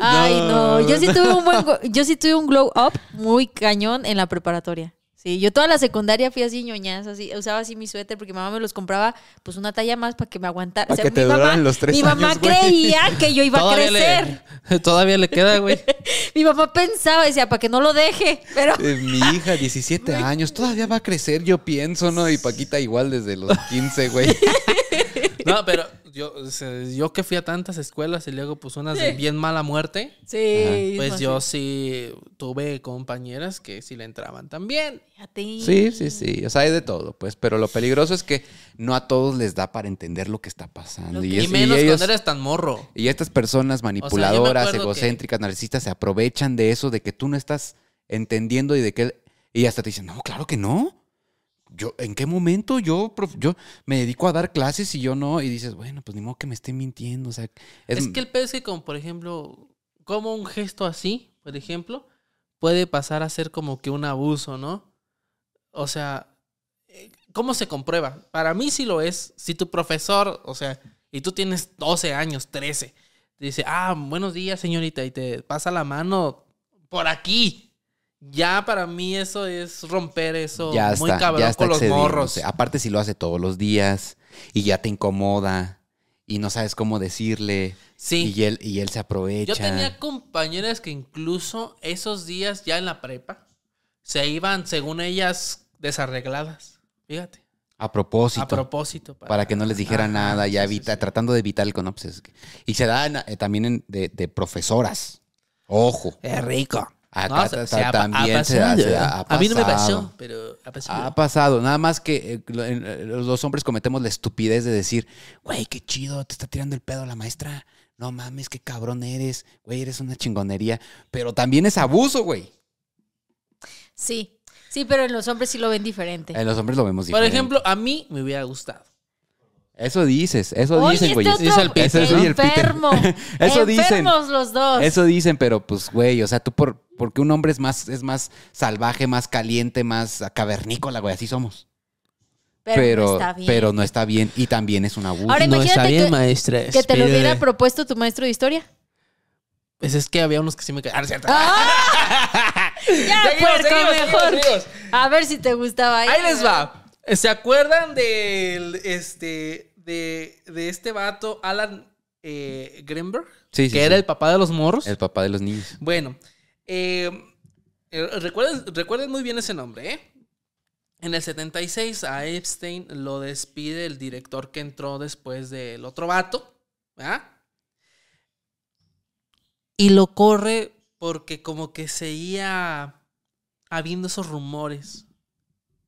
Ay, no. Yo sí tuve un buen... Yo sí tuve un glow up muy cañón en la preparatoria. Sí, yo toda la secundaria fui así ñoñazo, así, usaba así mi suéter porque mi mamá me los compraba pues una talla más para que me aguantara. Para que te mi mamá, duraran los tres Mi mamá años, creía que yo iba a crecer. le, todavía le queda, güey. Mi mamá pensaba, decía, para que no lo deje, pero... Eh, mi hija, 17 años, todavía va a crecer, yo pienso, ¿no? Y Paquita igual desde los 15, güey. No, pero yo, o sea, yo que fui a tantas escuelas y luego pues unas de bien mala muerte, Sí. pues yo sí tuve compañeras que sí le entraban también. Sí, sí, sí. O sea, hay de todo, pues. Pero lo peligroso es que no a todos les da para entender lo que está pasando. Y, que- Y, es- y menos ellos- cuando eres tan morro. y estas personas manipuladoras, egocéntricas, narcisistas, se aprovechan de eso, de que tú no estás entendiendo y de que... Y hasta te dicen, no, claro que no. Yo, ¿en qué momento yo, yo me dedico a dar clases y yo no? Y dices, bueno, pues ni modo que me esté mintiendo. O sea, es, Es, que el pedo es que como, por ejemplo, como un gesto así, por ejemplo, puede pasar a ser como que un abuso, ¿no? O sea, eh, ¿cómo se comprueba? Para mí sí lo es. Si tu profesor, o sea, y tú tienes 12 años, 13, te dice, ah, buenos días, señorita, y te pasa la mano por aquí. Ya para mí eso es romper eso ya muy está, cabrón ya está con los morros. Aparte si lo hace todos los días y ya te incomoda y no sabes cómo decirle Sí. y él, y él se aprovecha. Yo tenía compañeras que incluso esos días ya en la prepa se iban, según ellas, desarregladas. Fíjate. A propósito. A propósito. para que no les dijera Ajá, nada, ya sí, sí, evita, sí. tratando de evitar el con- no, pues, Y se da en- eh, también en- de, de profesoras. Ojo. Es rico. Acá No, se- ha- también ha se da- pasado. se ha A mí no me pasado. pasó, pero ha pasado. Ha pasado, nada más que eh, eh, los hombres cometemos la estupidez de decir, güey, qué chido, te está tirando el pedo la maestra. No mames, qué cabrón eres, güey, eres una chingonería. Pero también es abuso, güey. Sí. Sí, pero en los hombres sí lo ven diferente. En los hombres lo vemos Por diferente. ejemplo, a mí me hubiera gustado. Eso dices, eso Oye, dicen, este güey. otro Dice el Peter, Eso es el enfermo. Eso dicen. Enfermos los dos. Eso dicen, pero pues, güey, o sea, tú por, porque un hombre es más, es más salvaje, más caliente, más cavernícola, güey, así somos. pero, no está bien. pero no está bien y también es un abuso. Ahora no está bien, que- maestra. que te lo hubiera propuesto tu maestro de historia. Pues es que había unos que sí me caían. Ah, cierto. Ya, Seguimos, puerco, seguimos, mejor. seguimos, seguimos. A ver si te gustaba. Ahí les va. ¿Se acuerdan del este de, de este vato Alan eh, Greenberg? Sí, sí, que sí. era el papá de los morros. El papá de los niños. Bueno, eh, eh, recuerden, recuerden muy bien ese nombre, ¿eh? En el 76 a Epstein lo despide el director que entró después del otro vato, ¿verdad? Y lo corre porque como que seguía habiendo esos rumores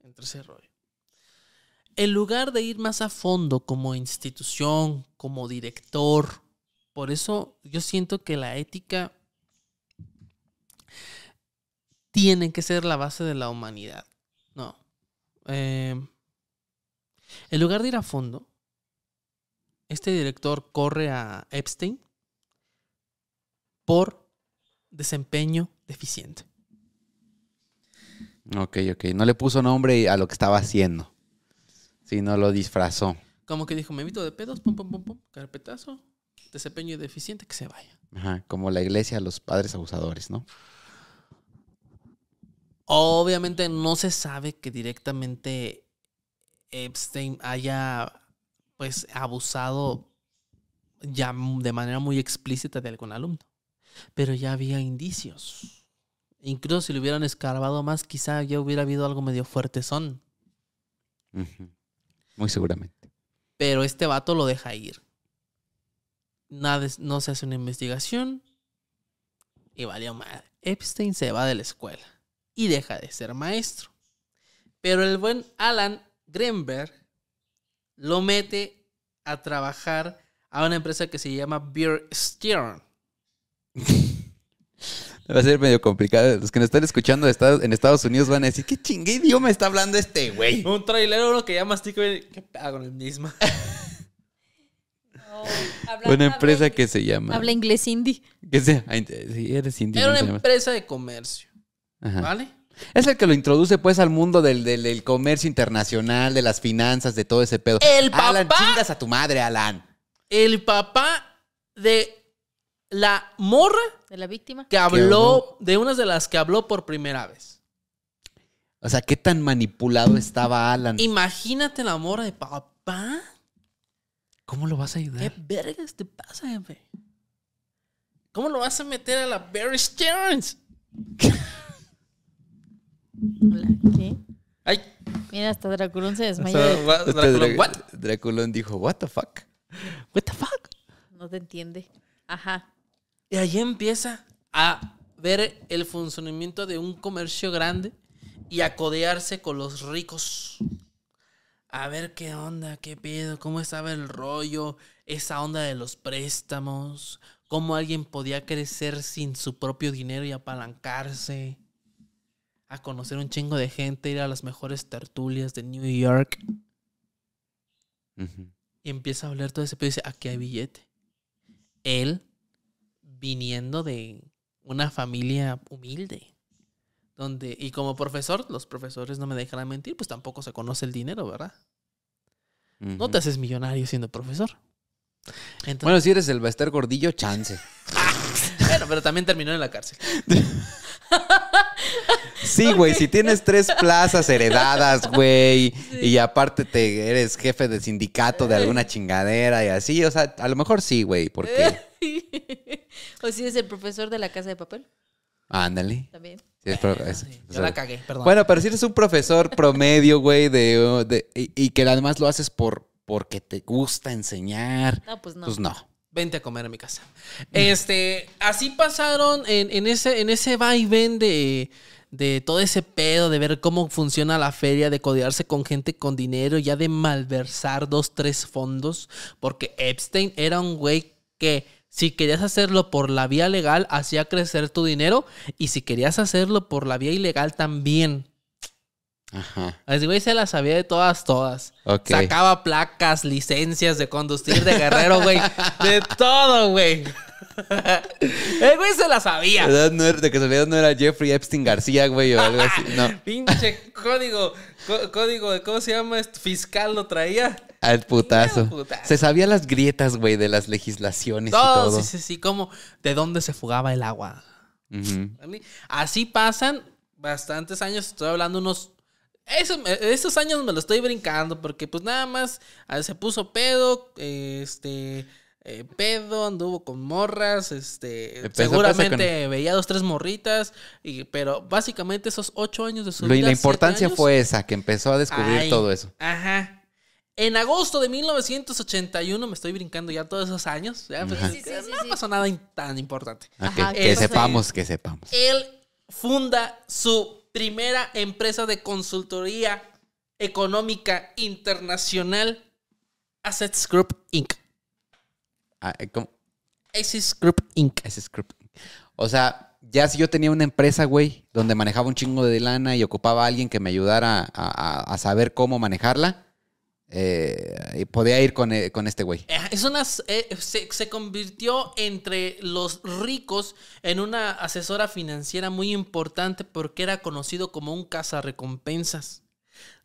entre ese rollo. En lugar de ir más a fondo como institución, como director, por eso yo siento que la ética tiene que ser la base de la humanidad. No. Eh, en lugar de ir a fondo, este director corre a Epstein por desempeño deficiente. Ok, ok. No le puso nombre a lo que estaba haciendo. Sino lo disfrazó. Como que dijo, me evito de pedos, pum, pum, pum, pum, carpetazo, desempeño deficiente, que se vaya. Ajá, como la iglesia los padres abusadores, ¿no? Obviamente no se sabe que directamente Epstein haya pues abusado ya de manera muy explícita de algún alumno. Pero ya había indicios. Incluso si le hubieran escarbado más, quizá ya hubiera habido algo medio fuerte son. Muy seguramente. Pero este vato lo deja ir. Nada, no se hace una investigación. Y valió madre. Epstein se va de la escuela. Y deja de ser maestro. Pero el buen Alan Greenberg lo mete a trabajar a una empresa que se llama Beer Stearn. Va a ser medio complicado. Los que nos están escuchando en Estados Unidos van a decir, ¿qué chingue idioma está hablando este güey? Un trailero uno que ya mastica y ¿qué pedo con el mismo? Una empresa que se llama... Habla inglés indie. Que sea, sí, eres indio. Era ¿no? una llama- empresa de comercio, Ajá. ¿vale? Es el que lo introduce pues al mundo del, del- del comercio internacional, de las finanzas, de todo ese pedo. El Alan, papá- chingas a tu madre, Alan. El papá de la morra De la víctima. que habló, de unas de las que habló por primera vez. O sea, ¿qué tan manipulado estaba Alan? Imagínate la morra de papá. ¿Cómo lo vas a ¿Qué ayudar? vergas te pasa, jefe? ¿Cómo lo vas a meter a la Barry Stearns? Hola, ¿Qué? Ay, Mira, hasta Draculón se desmayó. Este Drácula, Dra- what? Draculón dijo, what the fuck? What the fuck? No te entiende. Ajá. Y ahí empieza a ver el funcionamiento de un comercio grande y a codearse con los ricos. A ver qué onda, qué pedo, cómo estaba el rollo, esa onda de los préstamos, cómo alguien podía crecer sin su propio dinero y apalancarse. A conocer un chingo de gente, ir a las mejores tertulias de New York. Y empieza a hablar todo ese pedo y dice, aquí hay billete. Él, viniendo de una familia humilde, donde, y como profesor, los profesores no me dejarán mentir, pues tampoco se conoce el dinero, ¿verdad? No te haces millonario siendo profesor. Entonces, Bueno, si eres el Bester Gordillo, chance. bueno, pero también terminó en la cárcel. Sí, güey, si tienes tres plazas heredadas, güey, y aparte te eres jefe de sindicato de alguna chingadera y así, o sea, a lo mejor sí, güey, porque... o si es el profesor de la casa de papel. Ándale. También. Sí, es pro- es- Sí, yo la cagué, perdón. Bueno, pero si eres un profesor promedio, güey, de, de- y, y que además lo haces por porque te gusta enseñar, No, pues no. pues no. Vente a comer a mi casa. Este, así pasaron en, en ese, en ese vaivén de, de todo ese pedo, de ver cómo funciona la feria, de codearse con gente con dinero, ya de malversar dos, tres fondos, porque Epstein era un güey que si querías hacerlo por la vía legal, hacía crecer tu dinero, y si querías hacerlo por la vía ilegal también. Ajá. Ese güey se la sabía de todas, todas. Sacaba placas, licencias de conducir de guerrero, güey. De todo, güey. El güey se la sabía. ¿Verdad? No era- de casualidad no era Jeffrey Epstein García, güey, o algo así. No, Pinche código, có- código de, ¿cómo se llama? Este fiscal lo traía. al putazo. Se sabía las grietas, güey, de las legislaciones y Todo, todo. sí, sí, sí. Como de dónde se fugaba el agua. Así pasan bastantes años. Estoy hablando unos. Esos, esos años me lo estoy brincando porque pues nada más ah, se puso pedo, este, eh, pedo, anduvo con morras, este, a seguramente veía dos, tres morritas, y, pero básicamente esos ocho años de su Lo- y vida. la importancia años, fue esa, que empezó a descubrir Ay, todo eso. Ajá. En agosto de 1981, me estoy brincando ya todos esos años, ya, pues, Ajá. Sí, sí, sí, no sí. pasó nada in- tan importante. Ajá, que este- sepamos, que sepamos. Él funda su primera empresa de consultoría económica internacional, Assets Group Inc. Ah, eh, ¿cómo? Assets Group Inc. O sea, ya si yo tenía una empresa, güey, donde manejaba un chingo de lana y ocupaba a alguien que me ayudara a, saber cómo manejarla, eh, podía ir con, eh, con este güey. Eh, Es una, se, se convirtió entre los ricos en una asesora financiera muy importante porque era conocido como un cazarrecompensas.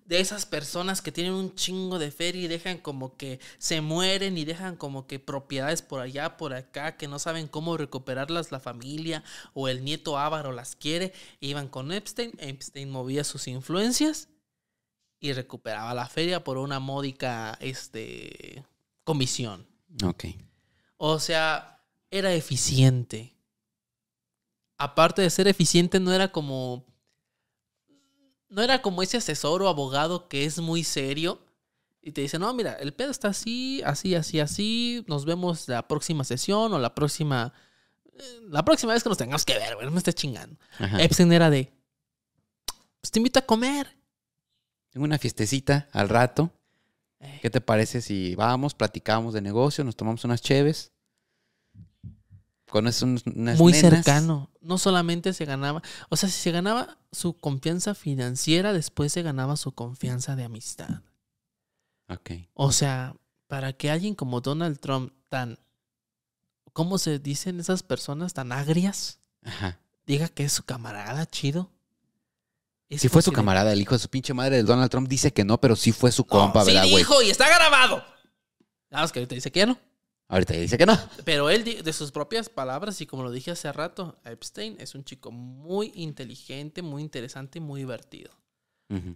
De esas personas que tienen un chingo de feria y dejan como que se mueren y dejan como que propiedades por allá, por acá, que no saben cómo recuperarlas la familia o el nieto Ávaro las quiere. Iban con Epstein, Epstein movía sus influencias y recuperaba la feria por una módica este, comisión. Ok. O sea, era eficiente. Aparte de ser eficiente, no era como. No era como ese asesor o abogado que es muy serio y te dice: No, mira, el pedo está así, así, así, así. Nos vemos la próxima sesión o la próxima. eh, La próxima vez que nos tengamos que ver, güey, no me estés chingando. Ajá. Epstein era de. Pues te invito a comer. Tengo una fiestecita al rato. Eh, ¿Qué te parece si vamos, platicamos de negocio, nos tomamos unas cheves? Un- unas muy nenas. cercano. No solamente se ganaba, o sea, si se ganaba su confianza financiera, después se ganaba su confianza de amistad. Ok. O sea, para que alguien como Donald Trump, tan, ¿cómo se dicen esas personas tan agrias? Ajá. Diga que es su camarada chido. Es Si fue su camarada, el hijo de su pinche madre de Donald Trump, dice que no, pero sí fue su compa, sí ¿verdad, güey? dijo y está grabado. Nada más que ahorita dice que ya no. Ahorita dice que no. Pero él, de sus propias palabras, y como lo dije hace rato, Epstein es un chico muy inteligente, muy interesante y muy divertido.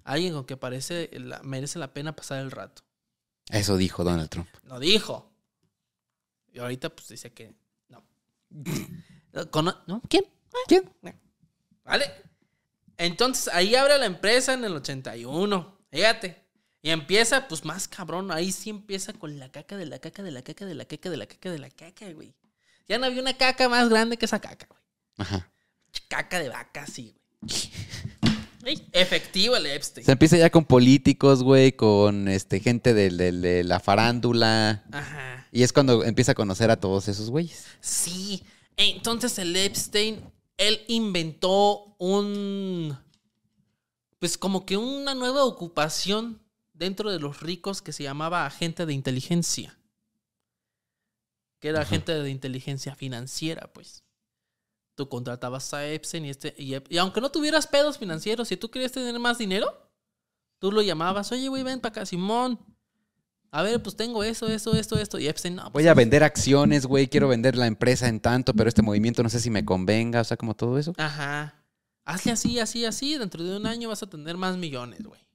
Alguien con que parece la- merece la pena pasar el rato. Eso dijo Donald Trump. No dijo. Y ahorita pues dice que no. Cono- ¿No? ¿Quién? ¿Quién? ¿Vale? Entonces ahí abre la empresa en el 81. Fíjate. Y empieza, pues más cabrón. Ahí sí empieza con la caca de la caca de la caca de la caca de la caca de la caca, güey. Ya no había una caca más grande que esa caca, güey. Ajá. Caca de vaca, sí, güey. Ey, Efectivo el Epstein. Se empieza ya con políticos, güey, con este gente de, de- de la farándula. Ajá. Y es cuando empieza a conocer a todos esos güeyes. Sí. Entonces el Epstein, él inventó un. Pues como que una nueva ocupación dentro de los ricos que se llamaba agente de inteligencia. Que era Ajá. agente de inteligencia financiera, pues. Tú contratabas a Epstein y este. Y, aunque no tuvieras pedos financieros, si tú querías tener más dinero, tú lo llamabas, oye, güey, ven para acá, Simón. A ver, pues tengo eso, eso, esto, esto. Y Epstein, no. pues, Voy a vender acciones, güey. Quiero vender la empresa en tanto, pero este movimiento no sé si me convenga. O sea, como todo eso. Ajá. Hazle así, así, así. Dentro de un año vas a tener más millones, güey.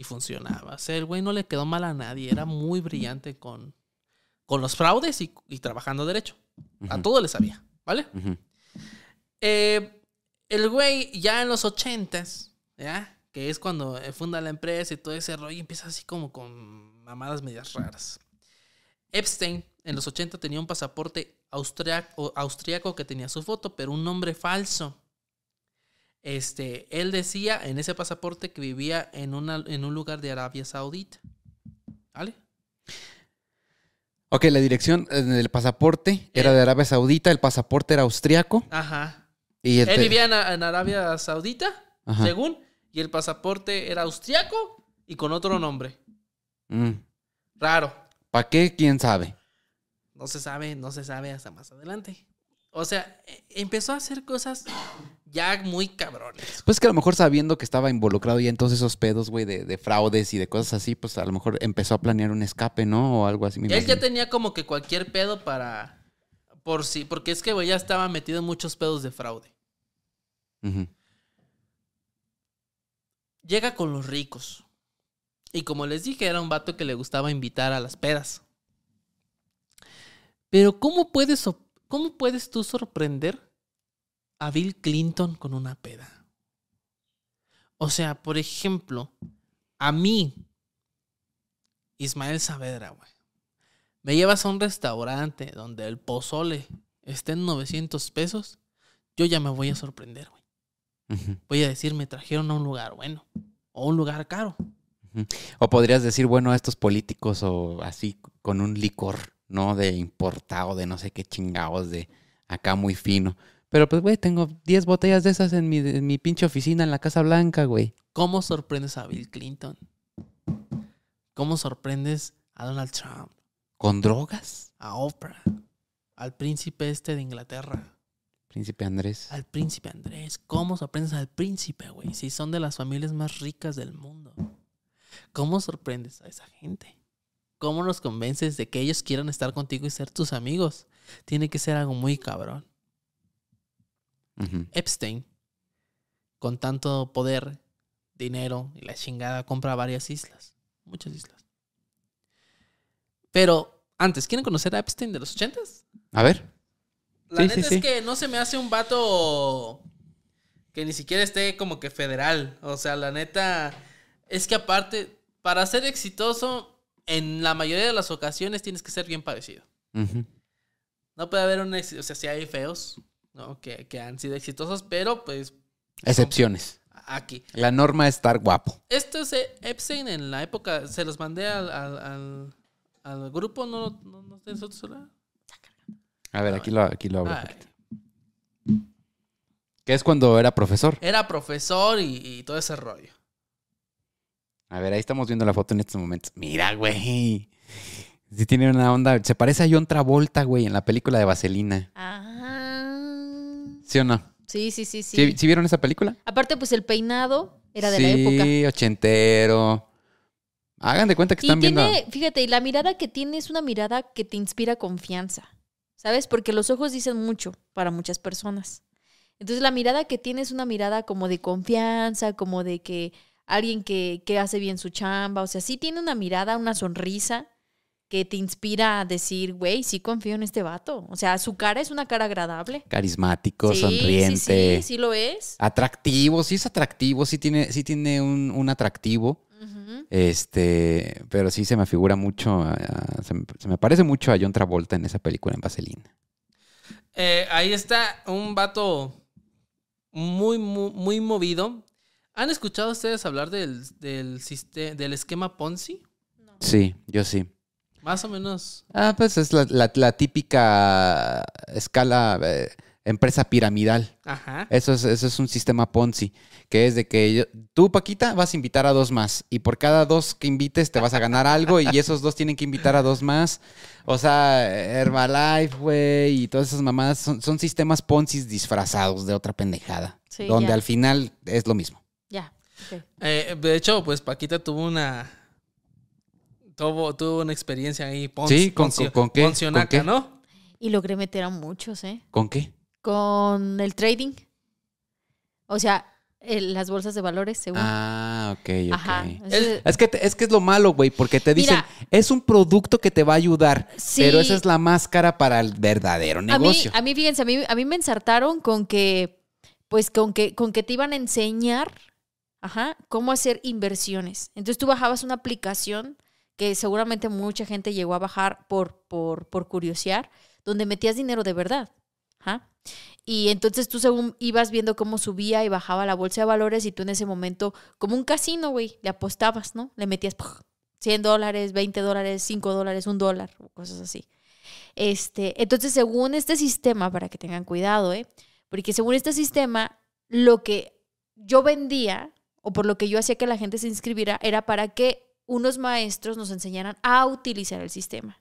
Y funcionaba. O sea, el güey no le quedó mal a nadie. Era muy brillante con, con los fraudes y, y trabajando derecho. A todo le sabía, ¿vale? Eh, el güey ya en los ochentas, ¿ya? Que es cuando eh, funda la empresa y todo ese rollo, empieza así como con mamadas medias raras. Epstein en los 80 tenía un pasaporte austriaco, austriaco que tenía su foto, pero un nombre falso. Este, él decía en ese pasaporte que vivía en, una, en un lugar de Arabia Saudita. ¿Vale? Ok, la dirección eh, del pasaporte era de Arabia Saudita, el pasaporte era austriaco. Ajá. Y Él vivía en, en Arabia Saudita, Ajá. según, y el pasaporte era austriaco y con otro nombre. Mm. Raro. ¿Para qué? ¿Quién sabe? No se sabe, no se sabe hasta más adelante. O sea, e- empezó a hacer cosas ya muy cabrones. Pues que a lo mejor sabiendo que estaba involucrado ya en todos esos pedos, güey, de, de fraudes y de cosas así, pues a lo mejor empezó a planear un escape, ¿no? O algo así. Él ya tenía como que cualquier pedo para... Por sí, porque es que güey, ya estaba metido en muchos pedos de fraude. Llega con los ricos. Y como les dije, era un vato que le gustaba invitar a las pedas. Pero ¿cómo puedes, cómo puedes tú sorprender a Bill Clinton con una peda? O sea, por ejemplo, a mí, Ismael Saavedra, güey, me llevas a un restaurante donde el pozole esté en 900 pesos, yo ya me voy a sorprender, güey. Voy a decir, me trajeron a un lugar bueno o un lugar caro. O podrías decir, bueno, estos políticos o así con un licor, ¿no? De importado, de no sé qué chingados, de acá muy fino. Pero pues, güey, tengo 10 botellas de esas en mi, en mi pinche oficina en la Casa Blanca, güey. ¿Cómo sorprendes a Bill Clinton? ¿Cómo sorprendes a Donald Trump? ¿Con drogas? A Oprah. Al príncipe este de Inglaterra. Príncipe Andrés. Al príncipe Andrés. ¿Cómo sorprendes al príncipe, güey? Si son de las familias más ricas del mundo. ¿Cómo sorprendes a esa gente? ¿Cómo los convences de que ellos quieran estar contigo y ser tus amigos? Tiene que ser algo muy cabrón. Epstein, con tanto poder, dinero y la chingada, compra varias islas. Muchas islas. Pero antes, ¿quieren conocer a Epstein de los ochentas? A ver. La Sí, neta sí, sí. es que no se me hace un vato que ni siquiera esté como que federal. O sea, la neta es que aparte, para ser exitoso, en la mayoría de las ocasiones tienes que ser bien parecido. No puede haber un o sea, sí hay feos, ¿no? Que, que han sido exitosos, pero pues Excepciones. aquí. La norma es estar guapo. Esto es Epstein en la época, se los mandé al, al, al, al grupo, ¿no, no, no otro celular? A ver, aquí lo, aquí lo abro. Que es cuando era profesor. era profesor y, y todo ese rollo. A ver, ahí estamos viendo la foto en estos momentos. Mira, güey. Sí tiene una onda. Se parece a John Travolta, güey, en la película de Vaselina. Ah. ¿Sí o no? Sí, sí, sí, sí. ¿Sí, sí vieron esa película? Aparte, pues el peinado era de sí, la época. ochentero. Hagan de cuenta que Y están tiene, viendo. fíjate, y la mirada que tiene es una mirada que te inspira confianza, ¿sabes? Porque los ojos dicen mucho para muchas personas. Entonces la mirada que tiene es una mirada como de confianza, como de que alguien que, que hace bien su chamba, o sea, sí tiene una mirada, una sonrisa que te inspira a decir, güey, sí confío en este vato. O sea, su cara es una cara agradable. Carismático, Sí, sonriente. Sí, sí, sí lo es. Atractivo, sí es atractivo, sí tiene, sí tiene un, un atractivo. Este, pero sí se me figura mucho, a- a- se, me, se me parece mucho a John Travolta en esa película en Vaselina. Eh, ahí está un vato muy, muy, muy movido. ¿Han escuchado ustedes hablar del, del, del esquema Ponzi? Sí, yo sí. Más o menos. Ah, pues es la, la- la típica escala eh, empresa piramidal. Ajá. Eso es, eso es un sistema Ponzi, que es de que yo- tú, Paquita, vas a invitar a dos más. Y por cada dos que invites te vas a ganar algo y esos dos tienen que invitar a dos más. O sea, Herbalife, güey, y todas esas mamadas son, son sistemas Ponzi disfrazados de otra pendejada. Sí, donde ya. al final es lo mismo. Ya. Eh, de hecho, pues Paquita tuvo una. Tuvo, tuvo una experiencia ahí. Sí, ¿con- poncio- con- con qué? ¿Con qué? ¿no? Y logré meter a muchos, ¿eh? ¿Con qué? Con el trading. O sea, el- las bolsas de valores, según. Ah, ok, ok. Ajá. Es que, te- es que es lo malo, güey, porque te dicen, Mira. es un producto que te va a ayudar, Sí. pero esa es la máscara para el verdadero a mí, negocio. a mí, fíjense, a mí, a mí me ensartaron con que, pues, con que, con que te iban a enseñar, ajá, cómo hacer inversiones. Entonces tú bajabas una aplicación que seguramente mucha gente llegó a bajar por, por, por curiosear, donde metías dinero de verdad. Ajá. Y entonces tú según ibas viendo cómo subía y bajaba la bolsa de valores y tú en ese momento, como un casino, güey, le apostabas, ¿no? Le metías ¡puf! 100 dólares, 20 dólares, 5 dólares, un dólar, o cosas así. Este, entonces, según este sistema, para que tengan cuidado, ¿eh? Porque según este sistema, lo que yo vendía, o por lo que yo hacía que la gente se inscribiera, era para que unos maestros nos enseñaran a utilizar el sistema.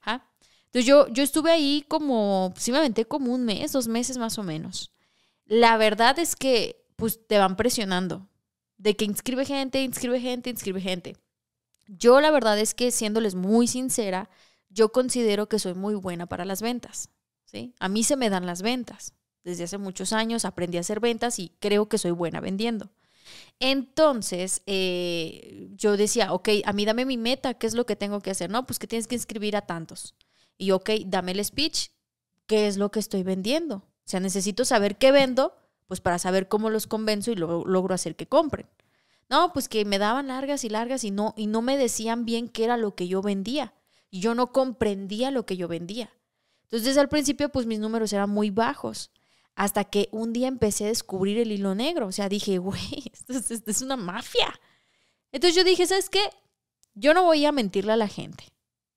Ajá. Entonces yo, yo estuve ahí como, aventé como un mes, dos meses más o menos. La verdad es que, pues, te van presionando. De que inscribe gente, inscribe gente, inscribe gente. Yo la verdad es que, siéndoles muy sincera, yo considero que soy muy buena para las ventas. ¿sí? A mí se me dan las ventas. Desde hace muchos años aprendí a hacer ventas y creo que soy buena vendiendo. Entonces, eh, yo decía, ok, a mí dame mi meta, ¿qué es lo que tengo que hacer? No, pues que tienes que inscribir a tantos. Y ok, dame el speech, ¿qué es lo que estoy vendiendo? O sea, necesito saber qué vendo, pues para saber cómo los convenzo y lo, logro hacer que compren. No, pues que me daban largas y largas y no, y no me decían bien qué era lo que yo vendía. Yo no comprendía lo que yo vendía. Entonces, al principio, pues mis números eran muy bajos. Hasta que un día empecé a descubrir el hilo negro. O sea, dije, güey, esto es, una mafia. Entonces yo dije, ¿sabes qué? Yo no voy a mentirle a la gente.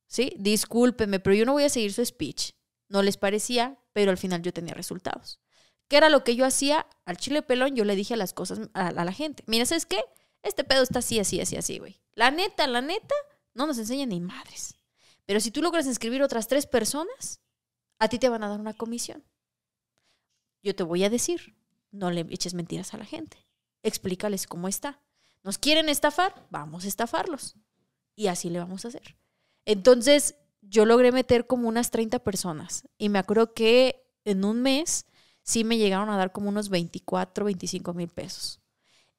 ¿Sí? Discúlpeme, pero yo no voy a seguir su speech. No les parecía, pero al final yo tenía resultados. ¿Qué era lo que yo hacía? Al chile pelón yo le dije las cosas a, a la gente. Mira, ¿sabes qué? Este pedo está así, así, así, así, güey. La neta, la neta, no nos enseña ni madres. Pero si tú logras inscribir otras tres personas, a ti te van a dar una comisión. Yo te voy a decir, no le eches mentiras a la gente. Explícales cómo está. ¿Nos quieren estafar? Vamos a estafarlos. Y así le vamos a hacer. Entonces, yo logré meter como unas 30 personas. Y me acuerdo que en un mes sí me llegaron a dar como unos 24, 25 mil pesos.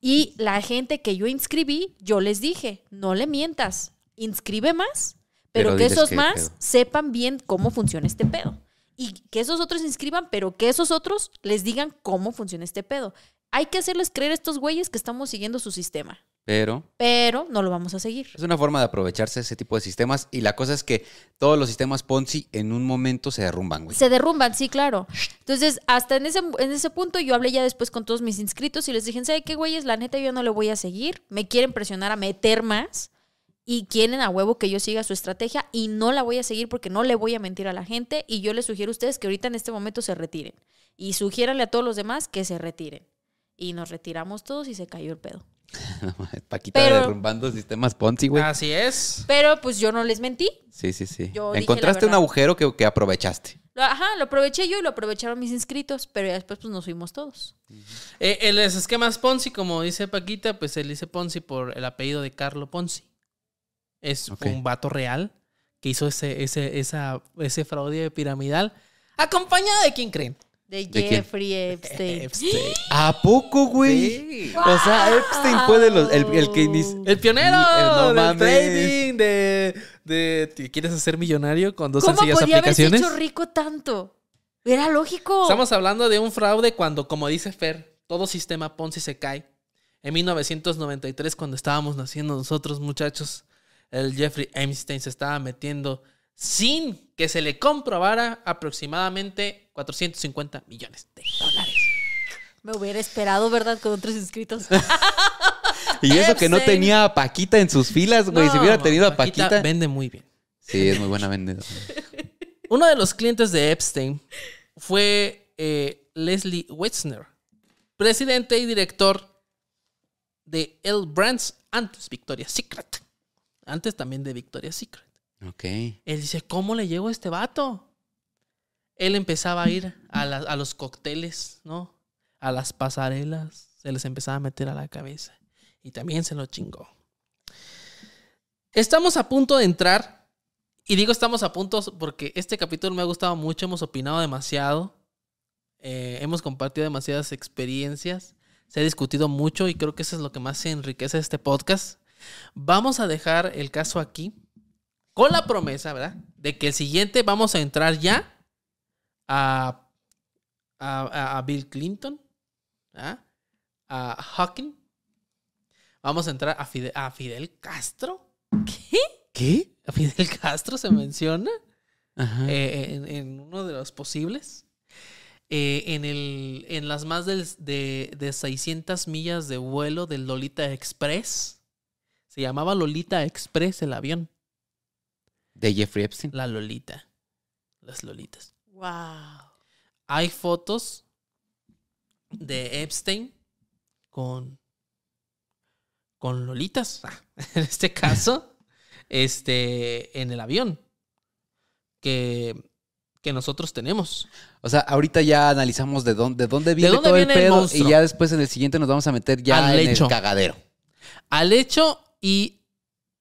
Y la gente que yo inscribí, yo les dije, no le mientas, inscribe más, pero, Pero que esos más pedo. sepan bien cómo funciona este pedo. Y que esos otros inscriban, pero que esos otros les digan cómo funciona este pedo. Hay que hacerles creer a estos güeyes que estamos siguiendo su sistema, Pero pero no lo vamos a seguir. es una forma de aprovecharse de ese tipo de sistemas y la cosa es que todos los sistemas Ponzi en un momento se derrumban, güey. Se derrumban, sí, claro. Entonces, hasta en ese, en ese punto yo hablé ya después con todos mis inscritos y les dije, ¿sabe qué, güeyes? La neta yo no le voy a seguir. Me quieren presionar a meter más. Y quieren a huevo que yo siga su estrategia y no la voy a seguir porque no le voy a mentir a la gente y yo les sugiero a ustedes que ahorita en este momento se retiren y sugiéranle a todos los demás que se retiren. Y nos retiramos todos y se cayó el pedo. Paquita Pero- derrumbando sistemas Ponzi, güey. Así es. Pero pues yo no les mentí. Sí, sí, sí. Yo Encontraste un agujero que, que aprovechaste. Ajá, lo aproveché yo y lo aprovecharon mis inscritos, pero ya después pues nos fuimos todos. Eh, el esquemas Ponzi, como dice Paquita, pues él dice Ponzi por el apellido de Carlo Ponzi. Es Ok. un vato real que hizo ese, ese, esa, ese fraude piramidal. ¿Acompañado de quién creen? De ¿De quién? Jeffrey Epstein. Epstein. ¿A poco, güey? O sea, Epstein fue de los. El, el que inició. El pionero Eh, no del trading, de, de... ¿te ¿Quieres ser millonario con dos ¿Cómo sencillas podía haberse aplicaciones? hecho rico tanto? Era lógico. Estamos hablando de un fraude cuando, como dice Fer, todo sistema Ponzi se cae. En 1993, cuando estábamos naciendo nosotros, muchachos, el Jeffrey Epstein se estaba metiendo sin que se le comprobara aproximadamente 450 millones de dólares. Me hubiera esperado, ¿verdad? Con otros inscritos. Y eso que no tenía a Paquita en sus filas, güey. si hubiera tenido a Paquita. vende muy bien. Sí, es muy buena vendedora. Uno de los clientes de Epstein fue eh, Leslie Witzner, presidente y director de L Brands antes Victoria's Secret. Antes también de Victoria's Secret. Ok. Él dice, ¿cómo le llegó a este vato? Él empezaba a ir a, la- a los cócteles, ¿no? A las pasarelas. Se les empezaba a meter a la cabeza. Y también se lo chingó. Estamos a punto de entrar. Y digo estamos a punto porque este capítulo me ha gustado mucho. Hemos opinado demasiado. eh, hemos compartido demasiadas experiencias. Se ha discutido mucho y creo que eso es lo que más enriquece este podcast. Vamos a dejar el caso aquí con la promesa, ¿verdad? De que el siguiente vamos a entrar ya a, a, Bill Clinton, ¿ah? a Hawking. Vamos a entrar a Fidel, a Fidel Castro. ¿Qué? A Fidel Castro se menciona Ajá. eh, en, en uno de los posibles. Eh, en, el, en las más del- de, de 600 millas de vuelo del Lolita Express. Se llamaba Lolita Express el avión. De Jeffrey Epstein. La Lolita. Las Lolitas. wow. Hay fotos de Epstein con, con Lolitas. Ah, En este caso, este, en el avión que, que nosotros tenemos. O sea, ahorita ya analizamos de dónde, de dónde viene dónde todo viene el pedo. y ya después en el siguiente nos vamos a meter ya Al en hecho. el cagadero. Al hecho y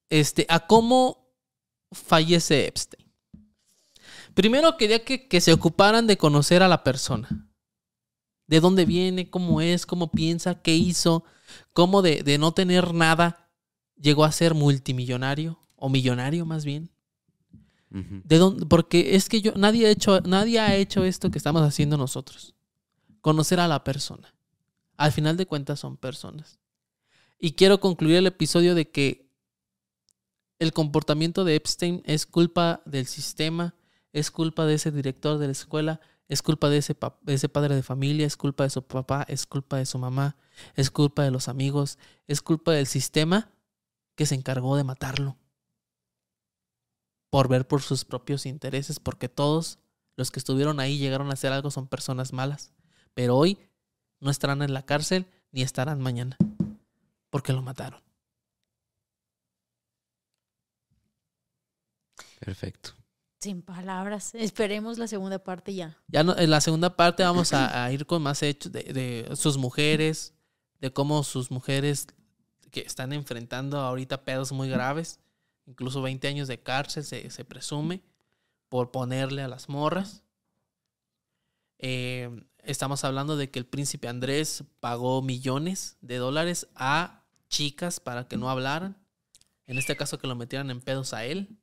este, a cómo fallece Epstein. Primero quería que, que se ocuparan de conocer a la persona. De dónde viene, cómo es, cómo piensa, qué hizo, cómo de, de no tener nada llegó a ser multimillonario o millonario más bien. ¿De dónde? Porque es que yo nadie ha hecho nadie ha hecho esto que estamos haciendo nosotros. Conocer a la persona. Al final de cuentas son personas. Y quiero concluir el episodio de que el comportamiento de Epstein es culpa del sistema, es culpa de ese director de la escuela, es culpa de ese, ese padre de familia, es culpa de su papá, es culpa de su mamá, es culpa de los amigos, es culpa del sistema que se encargó de matarlo. Por ver por sus propios intereses, porque todos los que estuvieron ahí llegaron a hacer algo son personas malas, pero hoy no estarán en la cárcel ni estarán mañana, porque lo mataron. Perfecto. Sin palabras. Esperemos la segunda parte ya. Ya no- en la segunda parte vamos a, a ir con más hechos de, de sus mujeres, de cómo sus mujeres que están enfrentando ahorita pedos muy graves, incluso 20 años de cárcel se, se presume por ponerle a las morras. Eh, estamos hablando de que el príncipe Andrés pagó millones de dólares a chicas para que no hablaran. En este caso que lo metieran en pedos a él.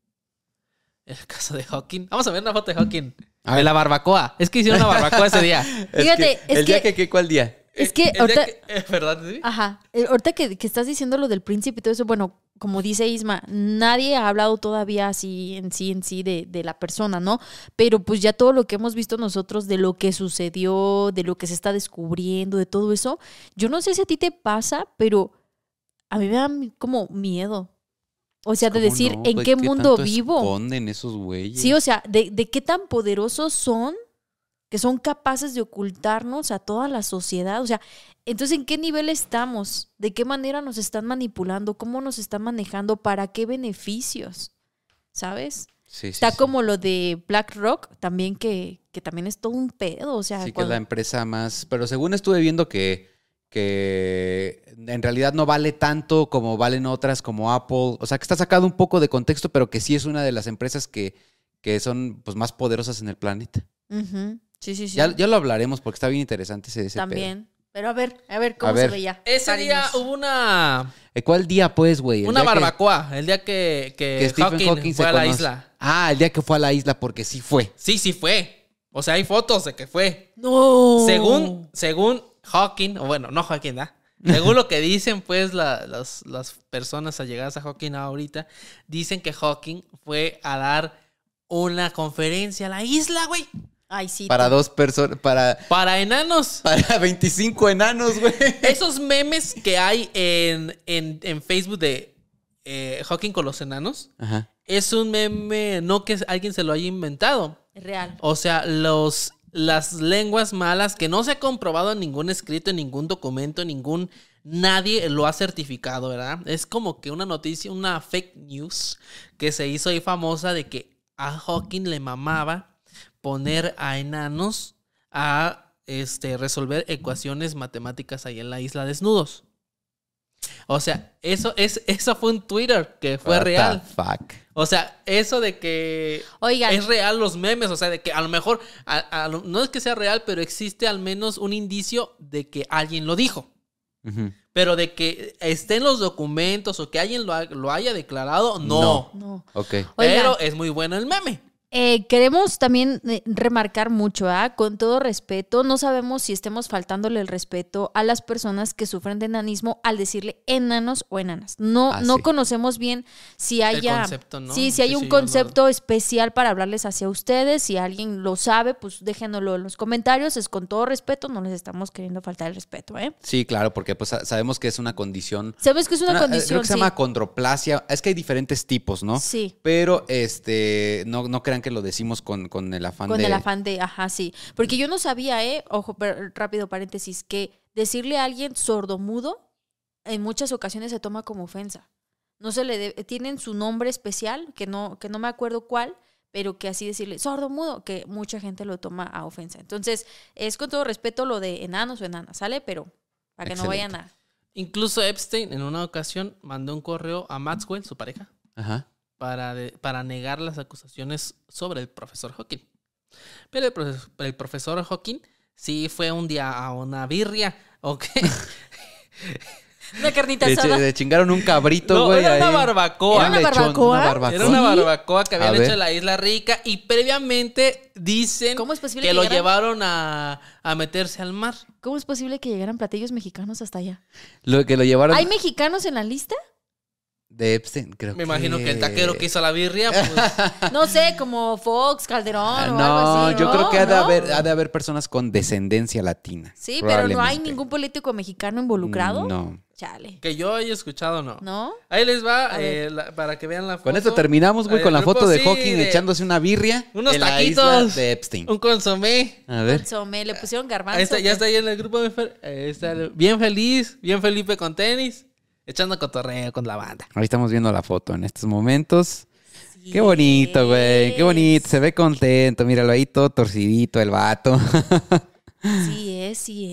En el caso de Hawking. Vamos a ver una foto de Hawking. A De ver. la barbacoa. Es que hicieron una barbacoa ese día. Fíjate, es el día que- que, que- ¿cuál día? Es que El ahorita... que- eh, ¿Verdad? sí? Ajá. Eh, Ahorita que, que estás diciendo lo del príncipe y todo eso, bueno, como dice Isma, nadie ha hablado todavía así en sí, en sí de, de la persona, ¿no? Pero pues ya todo lo que hemos visto nosotros de lo que sucedió, de lo que se está descubriendo, de todo eso, yo no sé si a ti te pasa, pero a mí me da como miedo. O sea, de ¿Cómo decir, no, ¿en qué mundo vivo? esconden esos güeyes? Sí, o sea, de, de qué tan poderosos son que son capaces de ocultarnos a toda la sociedad. O sea, entonces, ¿en qué nivel estamos? ¿De qué manera nos están manipulando? ¿Cómo nos están manejando? ¿Para qué beneficios? ¿Sabes? Sí, sí, Está sí. como lo de BlackRock, también que, que también es todo un pedo. O sea, Sí, que es la empresa más. Pero según estuve viendo que, que en realidad no vale tanto como valen otras como Apple. O sea, que está sacado un poco de contexto, pero que sí es una de las empresas que, que son pues, más poderosas en el planeta. Sí, sí, sí. Ya, ya lo hablaremos porque está bien interesante ese, ese pedo. también. Pero a ver, a ver cómo ver. se veía. Ese día hubo una, Eh, ¿Cuál día, pues, güey? Una que- barbacoa, el día que, que, que Stephen Hawking, Hawking se fue a la conoce. isla. Ah, el día que fue a la isla, porque sí fue. Sí, sí fue. O sea, hay fotos de que fue. No. Según, según Hawking, o bueno, no Hawking, ¿ah? Según lo que dicen, pues, la- las, las personas allegadas a Hawking ahorita, dicen que Hawking fue a dar una conferencia a la isla, güey. Ay, sí. Para dos personas, para, Para enanos. para 25 enanos, güey. Esos memes que hay en, en, en Facebook de eh, Hawking con los enanos, Ajá. es un meme, no que alguien se lo haya inventado. Es real. O sea, los, las lenguas malas que no se ha comprobado en ningún escrito, en ningún documento, en ningún... Nadie lo ha certificado, ¿verdad? Es como que una noticia, una fake news que se hizo ahí famosa de que a Hawking le mamaba poner a enanos a este, resolver ecuaciones matemáticas ahí en la isla desnudos. O sea, eso, es, eso fue un Twitter que fue What the real. fuck. O sea, eso de que Oigan, es real los memes, o sea, de que a lo mejor, a- a lo- no es que sea real, pero existe al menos un indicio de que alguien lo dijo. Pero de que esté en los documentos o que alguien lo, ha- lo haya declarado, no. No. no. Ok. Oigan, Pero es muy bueno el meme. Eh, queremos también eh, remarcar mucho, ¿ah? con todo respeto, no sabemos si estemos faltándole el respeto a las personas que sufren de enanismo al decirle enanos o enanas. No, Ah, no sí. conocemos bien si haya, concepto, ¿no? sí, si hay Sí, un sí, yo no- concepto especial para hablarles hacia ustedes. Si alguien lo sabe, pues déjenoslo en los comentarios. Es con todo respeto, no les estamos queriendo faltar el respeto, ¿eh? Sí, claro, porque pues sa- sabemos que es una condición. Sabes que es una, una- eh, condición. Creo que se sí. llama condroplasia. Es que hay diferentes tipos, ¿no? Sí. Pero este, no, no crean que lo decimos con, con el afán Con de. el afán de, ajá, sí. Porque yo no sabía, ¿eh? Ojo, pero rápido paréntesis, que decirle a alguien sordomudo en muchas ocasiones se toma como ofensa. No se le debe- tienen su nombre especial, que no, que no me acuerdo cuál, pero que así decirle sordomudo, que mucha gente lo toma a ofensa. Entonces, es con todo respeto lo de enanos o enanas, ¿sale? Pero para que no vayan a. Incluso Epstein en una ocasión mandó un correo a Maxwell, su pareja, Ajá. Para, de- para negar las acusaciones sobre el profesor Hawking. Pero el, profe- el profesor Hawking sí fue un día a una birria, ¿ok? Una carnita Le, asada. le chingaron un cabrito, No, güey. era una ahí. barbacoa. ¿Era una barbacoa? una barbacoa. Era una barbacoa que A habían hecho en la Isla Rica y previamente dicen ¿Cómo es posible que, que lo llevaron a, a meterse al mar. ¿Cómo es posible que llegaran platillos mexicanos hasta allá? Lo que lo llevaron ¿Hay mexicanos en la lista? De Epstein, creo Me imagino que el taquero que hizo la birria, pues, No sé, como Fox, Calderón Ah, o No, algo así. yo ¿no? creo que ha de, ¿No? haber, ha de haber personas con descendencia latina. Sí, pero no hay ningún político mexicano involucrado. No. Chale. que yo haya escuchado, no. ¿No? Ahí les va, eh, la- para que vean la foto. Con esto terminamos, güey, con la foto de sí, Hawking de echándose una birria Unos en la taquitos. isla de Epstein. Un consomé. A ver. Consomé, le pusieron garbanzo. Ahí está, ya está ahí en el grupo. Ahí está, bien feliz, bien Felipe con tenis, echando cotorreo con la banda. Ahí estamos viendo la foto en estos momentos. Sí Qué bonito, güey. Qué bonito. Se ve contento. Míralo ahí todo torcidito el vato. Sí es, sí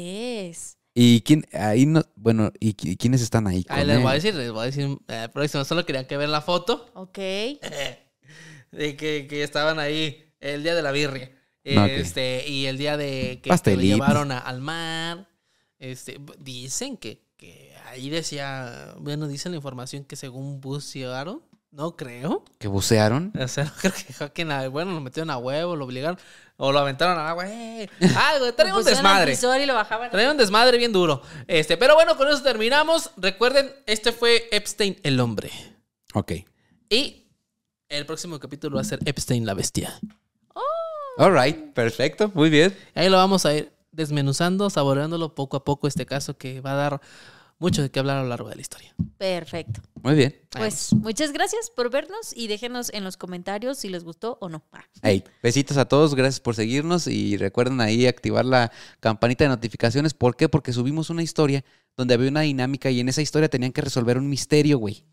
es. y quién, ahí no, bueno, ¿y qui- quiénes están ahí? Ahí les él? voy a decir, les voy a decir, eh, próximo, solo quería que vean la foto Ok. de que, que estaban ahí el día de la birria. Ok. Este, y el día de que, que lo llevaron a- al mar. Este, dicen que ahí decía, bueno, dice la información que según bucearon, no creo. ¿Que bucearon? O sea, no creo que Joaquín, bueno, lo metieron a huevo, lo obligaron, o lo aventaron al agua, ¡eh! Algo, traía un desmadre. visor y lo bajaban. Traía un desmadre bien duro. Este, pero bueno, con eso terminamos. Recuerden, este fue Epstein el hombre. Ok. Y el próximo capítulo va a ser Epstein la bestia. All right. Perfecto. Muy bien. Ahí lo vamos a ir desmenuzando, saboreándolo poco a poco este caso que va a dar mucho de qué hablar a lo largo de la historia. Perfecto. Muy bien. Pues muchas gracias por vernos y déjenos en los comentarios si les gustó o no. Ah. Hey, besitos a todos, gracias por seguirnos y recuerden ahí activar la campanita de notificaciones. ¿Por qué? Porque subimos una historia donde había una dinámica y en esa historia tenían que resolver un misterio, güey.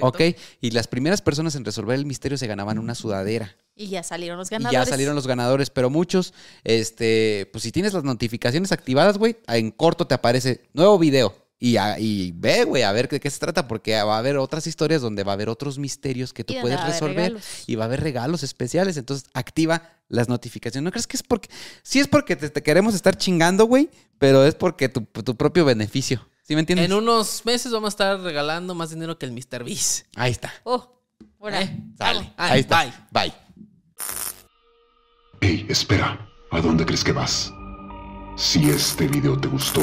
¿Ok? Y las primeras personas en resolver el misterio se ganaban una sudadera. Y ya salieron los Y ganadores. ya salieron los ganadores, pero muchos, este, pues si tienes las notificaciones activadas, güey, en corto te aparece nuevo video. Y, a- y ve, güey, a ver de qué se trata, porque va a haber otras historias donde va a haber otros misterios que tú Y puedes resolver y va a haber regalos especiales. Entonces, activa las notificaciones. ¿No crees que es porque, sí es porque te, te queremos estar chingando, güey, pero es porque tu, tu propio beneficio. ¿Sí me entiendes? En unos meses vamos a estar regalando más dinero que el Mr. Beast. Ahí está. Oh, ahora. Eh, Sale. Ahí está. Bye. Bye. Hey, espera, ¿a dónde crees que vas? Si este video te gustó,